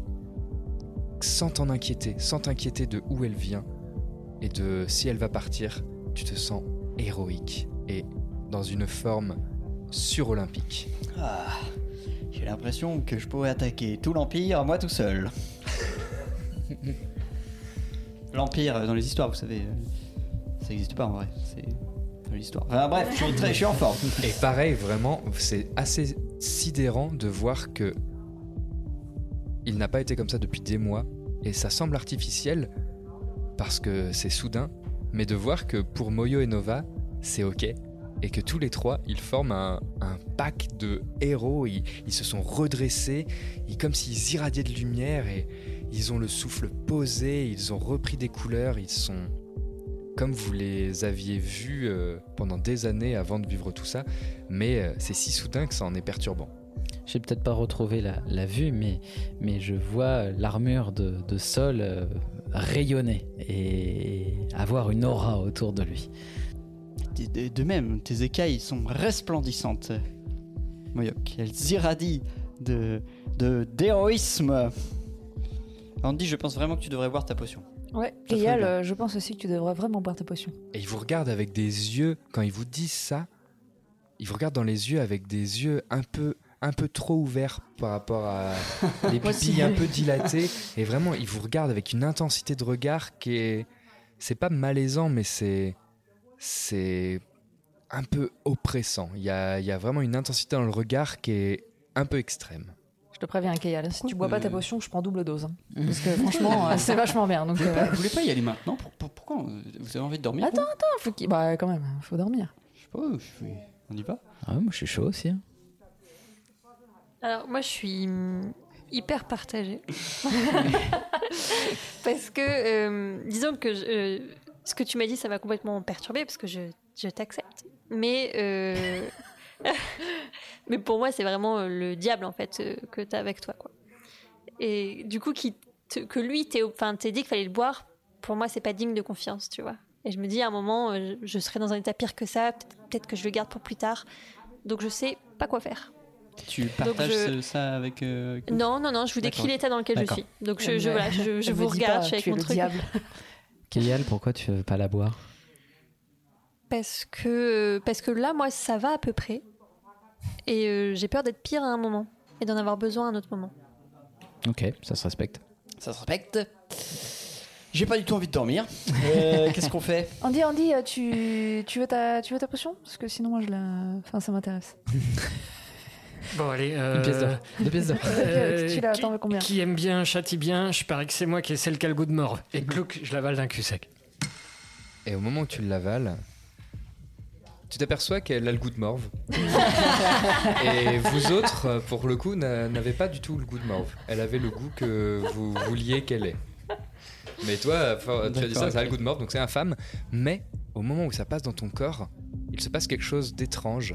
sans t'en inquiéter, sans t'inquiéter de où elle vient et de si elle va partir, tu te sens héroïque et dans une forme surolympique. Ah, j'ai l'impression que je pourrais attaquer tout l'Empire, moi tout seul. L'Empire, euh, dans les histoires, vous savez, euh, ça n'existe pas en vrai. C'est dans l'histoire. Enfin bref, je suis, très, je suis en forme. Et pareil, vraiment, c'est assez sidérant de voir que il n'a pas été comme ça depuis des mois et ça semble artificiel parce que c'est soudain, mais de voir que pour Moyo et Nova, c'est ok et que tous les trois, ils forment un, pack de héros, ils, se sont redressés, ils, comme s'ils irradiaient de lumière et ils ont le souffle posé, ils ont repris des couleurs, ils sont comme vous les aviez vus euh, pendant des années avant de vivre tout ça, mais euh, c'est si soudain que ça en est perturbant. J'ai peut-être pas retrouvé la, vue, mais, mais je vois l'armure de, de Sol euh, rayonner et avoir une aura autour de lui. De, même, tes écailles sont resplendissantes. Moyok, elles irradient de de- d'héroïsme. Andy, je pense vraiment que tu devrais boire ta potion. Ouais, Ça euh, je pense aussi que tu devrais vraiment boire ta potion. Et ils vous regardent avec des yeux, quand ils vous disent ça, ils vous regardent dans les yeux avec des yeux un peu, un peu trop ouverts par rapport à les pupilles un peu dilatées. Et vraiment, ils vous regardent avec une intensité de regard qui est. C'est pas malaisant, mais c'est. C'est un peu oppressant. Il y a, il y a vraiment une intensité dans le regard qui est un peu extrême. Je te préviens, Kayal, si tu bois pas ta potion, je prends double dose. hein. Parce que franchement, euh, c'est vachement bien. Donc, Vous voulez, pas, euh, vous voulez pas y aller maintenant Pour- pour- Pourquoi Vous avez envie de dormir Attends, attends, faut qu'il... Bah, quand même, faut dormir. Je sais pas, je suis- on y va Ah ouais, moi je suis chaud aussi. hein. Alors moi je suis hyper partagée. parce que euh, disons que je- euh, ce que tu m'as dit ça m'a complètement perturbée parce que je, je t'accepte. Mais euh, mais pour moi c'est vraiment le diable en fait que tu as avec toi quoi. Et du coup qui te- que lui t'ait dit qu'il fallait le boire pour moi c'est pas digne de confiance, tu vois. Et je me dis à un moment je, je serai dans un état pire que ça, peut-être peut-être que je le garde pour plus tard. Donc je sais pas quoi faire. Tu partages je- ce- ça avec. euh, Non, non, non, je vous décris l'état dans lequel je suis. Donc je, Elle je, voilà, je, je vous regarde, pas, je suis avec mon le truc. diable. Kayal, pourquoi tu veux pas la boire? Parce que, parce que là, moi, ça va à peu près. Et euh, j'ai peur d'être pire à un moment. Et d'en avoir besoin à un autre moment. Ok, ça se respecte. Ça se respecte. J'ai pas du tout envie de dormir. Euh, Qu'est-ce qu'on fait? Andy, Andy, tu, tu, veux ta, tu veux ta potion? Parce que sinon, moi, je la... Enfin, ça m'intéresse. Bon, allez. euh, Une pièce d'or. Deux pièces d'or. euh, Tu l'as, qui- combien Qui aime bien, châtie bien, je parie que c'est moi qui ai celle qui a le goût de mort. Et clouc, je l'avale d'un cul sec. Et au moment où tu l'avales, tu t'aperçois qu'elle a le goût de morve. Et vous autres, euh, pour le coup, n'a- n'avez pas du tout le goût de morve. Elle avait le goût que vous vouliez qu'elle ait. Mais toi, tu as dit ça, ça a le goût de morve, donc c'est infâme. Mais au moment où ça passe dans ton corps, il se passe quelque chose d'étrange.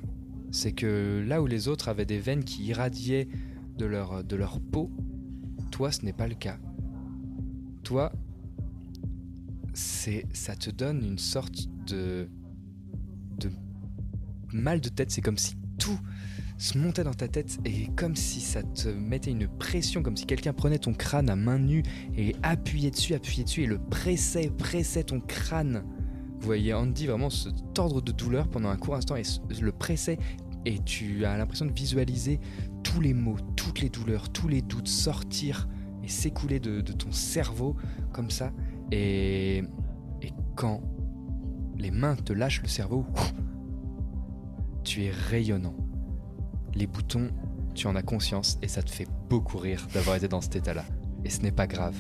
C'est que là où les autres avaient des veines qui irradiaient de leur, de leur peau, toi, ce n'est pas le cas. Toi, c'est ça te donne une sorte de de mal de tête c'est comme si tout se montait dans ta tête et comme si ça te mettait une pression comme si quelqu'un prenait ton crâne à main nue et appuyait dessus appuyait dessus et le pressait pressait ton crâne vous voyez Andy vraiment se tordre de douleur pendant un court instant et le pressait et tu as l'impression de visualiser tous les mots, toutes les douleurs, tous les doutes sortir et s'écouler de, ton cerveau comme ça. Et, et quand les mains te lâchent le cerveau, tu es rayonnant. Les boutons, tu en as conscience et ça te fait beaucoup rire d'avoir été dans cet état-là. Et ce n'est pas grave.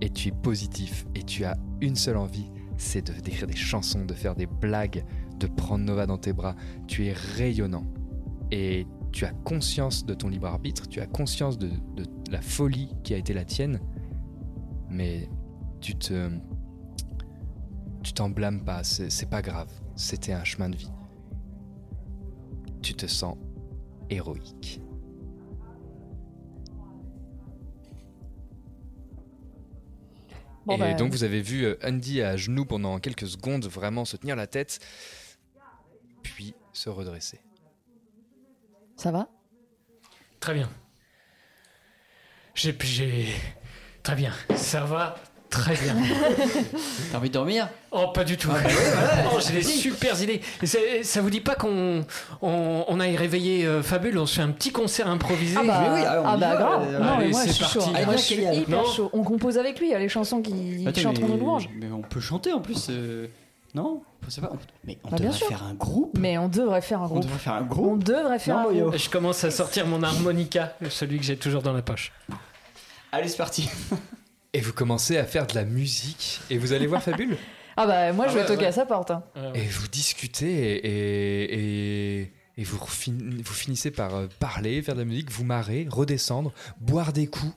Et tu es positif et tu as une seule envie, c'est de d'écrire des chansons, de faire des blagues, de prendre Nova dans tes bras. Tu es rayonnant. Et tu as conscience de ton libre arbitre, tu as conscience de, de la folie qui a été la tienne, mais tu te. Tu t'en blâmes pas, c'est pas grave, c'était un chemin de vie. Tu te sens héroïque. Bon, et bah, donc vous avez vu euh, Andy à genoux pendant quelques secondes vraiment se tenir la tête, se redresser. Ça va? Très bien. J'ai. j'ai- Très bien. Ça va très bien. T'as envie de dormir? Oh, pas du tout. Ah bah ouais, Oh, j'ai des super idées. Ça, ça vous dit pas qu'on on, on aille réveiller euh, Fabule? On se fait un petit concert improvisé Ah bah, Mais oui, ah, on ah bah va, grave. euh, non, mais moi je c'est suis parti. chaud. Allez, Moi je suis hyper chaud. On compose avec lui, il y a les chansons qui mais- nos louanges. Mais on peut chanter en plus. euh, Non pas. on- Mais on Bah, devrait sûr. faire un groupe. Mais on devrait faire un On groupe. devrait faire un On groupe. devrait faire Non, un groupe. Je commence à sortir mon harmonica, celui que j'ai toujours dans la poche. Allez, c'est parti. Et vous commencez à faire de la musique et vous allez voir Fabule Ah bah moi Ah je vais ouais, toquer ouais. à sa porte. hein. et vous discutez et, et, et vous, vous finissez par euh, parler, faire de la musique, vous marrer, redescendre, boire des coups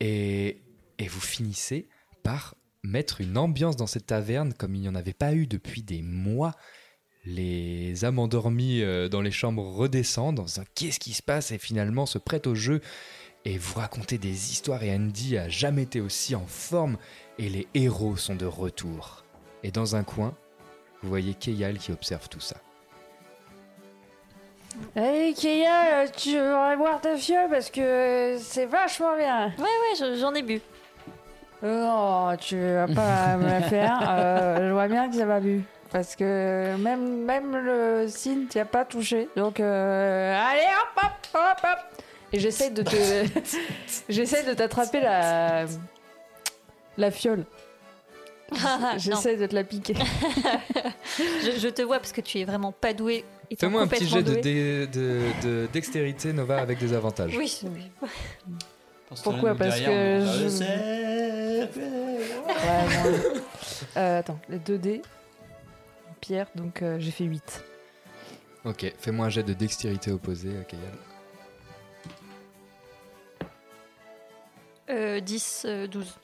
et, et vous finissez par mettre une ambiance dans cette taverne comme il n'y en avait pas eu depuis des mois. Les âmes endormies euh, dans les chambres redescendent en se disant qu'est-ce qui se passe? Et finalement se prêtent au jeu et vous racontez des histoires et Andy a jamais été aussi en forme et les héros sont de retour. Et dans un coin, vous voyez Keyal qui observe tout ça. Hey Kéa, euh, tu voudrais boire ta fiole parce que c'est vachement bien. Ouais, ouais, je- j'en ai bu. Oh, tu vas pas me la faire. Euh, je vois bien que ça va bu. Parce que même, même le synth, t'y a pas touché. Donc, euh, allez, hop, hop, hop, hop. Et j'essaie de te. j'essaie de t'attraper la. La fiole. Ah, J'essaie de te la piquer. je, je te vois parce que tu es vraiment pas doué. Fais-moi un petit jet de- de dextérité, Nova, avec des avantages. Oui, oui. Pourquoi Parce que je. Ouais, bon, euh, attends, les 2 dés. Pierre, donc euh, j'ai fait 8. Ok, fais-moi un jet de dextérité opposé à Keyal. Euh, 10, euh, 12.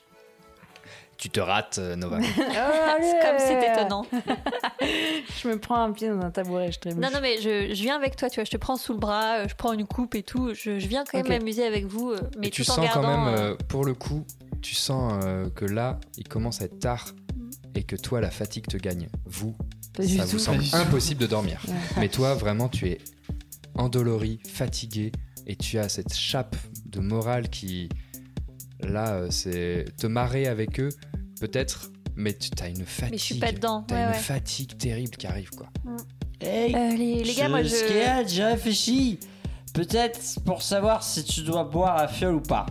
Tu te rates, euh, Nova. C'est comme c'est étonnant. je me prends un pied dans un tabouret, je trébuche. Non, non, mais je, je viens avec toi, tu vois. Je te prends sous le bras, euh, je prends une coupe et tout. Je, je viens quand même m'amuser avec vous, euh, mais Et tu tout en sens quand même, euh, pour le coup, tu sens euh, que là, il commence à être tard et que toi, la fatigue te gagne. Vous, Pas ça tout. vous semble impossible de dormir. Mais toi, vraiment, tu es endolori, fatigué et tu as cette chape de morale qui, là, euh, c'est te marrer avec eux, peut-être, mais tu as une fatigue. Mais je suis pas dedans, T'as ouais, une ouais. fatigue terrible qui arrive, quoi. Hey, Euh, les, les gars, moi je. J'ai réfléchi. Peut-être pour savoir si tu dois boire la fiole ou pas.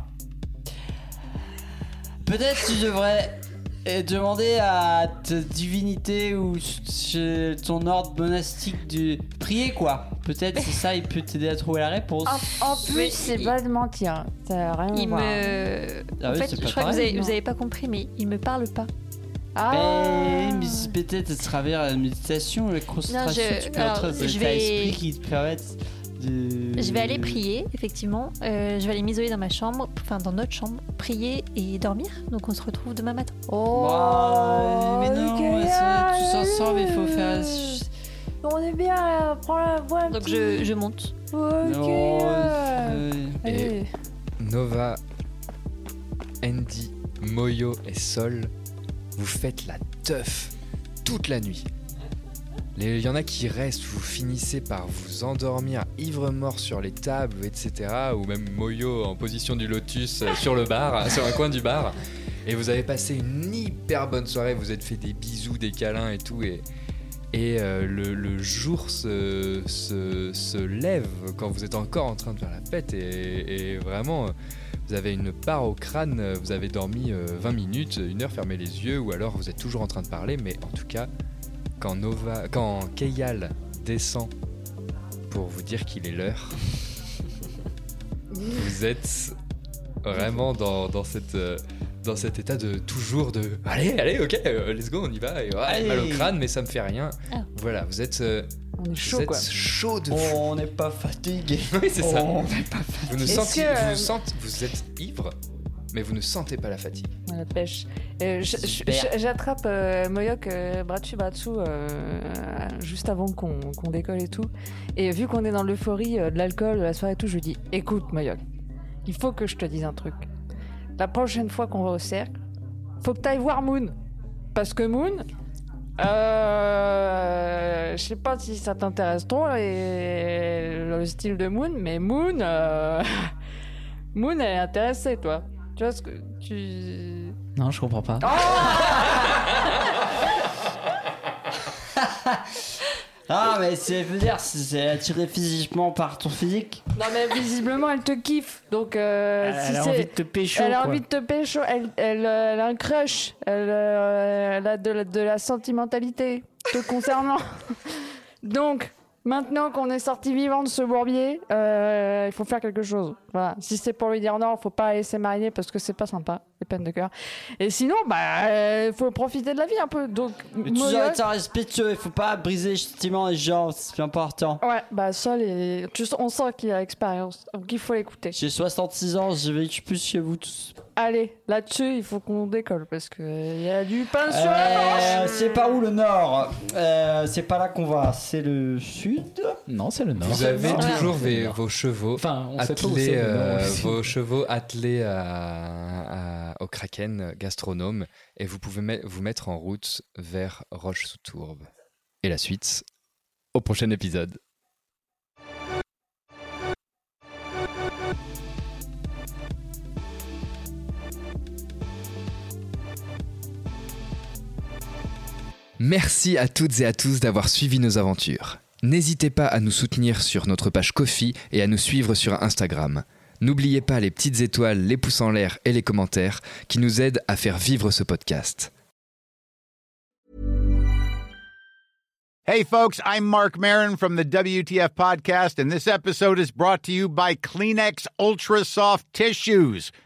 Peut-être tu devrais euh, demander à ta divinité ou chez ton ordre monastique de prier quoi. Peut-être c'est ça, il peut t'aider à trouver la réponse. En, en plus, c'est pas de mentir. Ça a rien à Il voir. me. Ah en oui, fait, je pas crois que vous avez, non. vous avez pas compris, mais il me parle pas. Ah. Mais, mais c'est peut-être à travers la méditation, la concentration, je- tu peux alors, entrer dans je états vais- qui te permettent de. Je vais aller prier, effectivement. Euh, je vais aller m'isoler dans ma chambre, enfin dans notre chambre, prier et dormir. Donc on se retrouve demain matin. Oh, Bah, mais non, Michaela, c'est- tous ensemble, il faut faire. On est bien là, prends la boîte. Donc je, je monte. Ok. Euh, Allez. Nova, Andy, Moyo et Sol, vous faites la teuf toute la nuit. Il y en a qui restent, vous finissez par vous endormir ivre-mort sur les tables, etc. Ou même Moyo en position du lotus euh, sur le bar, sur un coin du bar. Et vous avez passé une hyper bonne soirée, vous êtes fait des bisous, des câlins et tout. Et, Et euh, le, le jour se, se, se lève quand vous êtes encore en train de faire la fête et, et vraiment euh, vous avez une part au crâne, euh, vous avez dormi euh, 20 minutes, une heure, fermez les yeux ou alors vous êtes toujours en train de parler mais en tout cas quand, Nova, quand Keyal descend pour vous dire qu'il est l'heure, vous êtes vraiment dans, dans cette... dans cet état de toujours de allez allez ok euh, let's go on y va et, ouais, Allez. mal au crâne mais ça me fait rien Ah. voilà vous êtes euh, On est chaud, vous êtes quoi. chaud de fou. On n'est pas fatigué. oui c'est ça On n'est pas fatigué. vous ne Est-ce sentez, que, vous, euh, sentez- vous êtes ivre mais vous ne sentez pas la fatigue la pêche. Euh, J'attrape euh, Moyoc euh, bras dessus, bras dessous, euh, juste avant qu'on qu'on décolle et tout. Et vu qu'on est dans l'euphorie euh, de l'alcool, de la soirée et tout, je lui dis Écoute, Moyoc, il faut que je te dise un truc. La prochaine fois qu'on va au cercle, faut que tu ailles voir Moon. Parce que Moon, euh, je sais pas si ça t'intéresse trop et le style de Moon, mais Moon, euh, Moon elle est intéressée, toi. Tu vois ce que tu. Non, je comprends pas. Ah, mais c'est, je veux dire, c'est- c'est attiré physiquement par ton physique. Non mais visiblement elle te kiffe donc euh, Elle- si elle a c'est- envie de te pécho, Elle a quoi. envie de te pécho, elle, elle, euh, elle a un crush, elle, euh, elle a de, la- de la sentimentalité te concernant. donc maintenant qu'on est sorti vivant de ce bourbier, euh, il faut faire quelque chose. Voilà. Si c'est pour lui dire non, faut pas laisser mariner parce que c'est pas sympa, les peines de cœur. Et sinon bah euh, faut profiter de la vie un peu. Donc Mais tu dois être respectueux, il faut pas briser justement les gens, c'est important. Ouais, bah et... tu- on sent qu'il a l'expérience, donc il faut l'écouter. J'ai 66 ans, j'ai vécu plus que vous tous. Allez, là-dessus, il faut qu'on décolle parce que il y a du pain sur la Euh, planche. c'est pas où le nord? Euh, C'est pas là qu'on va, c'est le sud? Non, c'est le nord. vous avez nord. toujours vos chevaux Enfin, on sait pas où attelés, euh, vos chevaux attelés à- à- au Kraken gastronome et vous pouvez vous mettre en route vers Roche-sous-Tourbe. Et la suite au prochain épisode. Merci à toutes et à tous d'avoir suivi nos aventures. N'hésitez pas à nous soutenir sur notre page Kofi et à nous suivre sur Instagram. N'oubliez pas les petites étoiles, les pouces en l'air et les commentaires qui nous aident à faire vivre ce podcast. Hey, folks, I'm Mark Marin from the WTF Podcast, and this episode is brought to you by Kleenex Ultra Soft Tissues,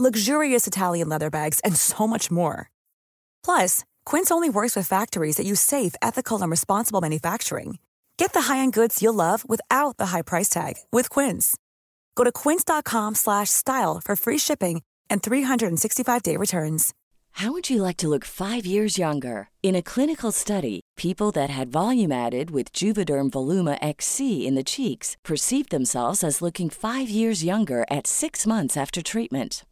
luxurious Italian leather bags, and so much more. Plus, Quince only works with factories that use safe, ethical, and responsible manufacturing. Get the high-end goods you'll love without the high price tag with Quince. Go to quince.com/style for free shipping and 365-day returns. How would you like to look five years younger? In a clinical study, people that had volume added with Juvederm Voluma XC in the cheeks perceived themselves as looking five years younger at six months after treatment.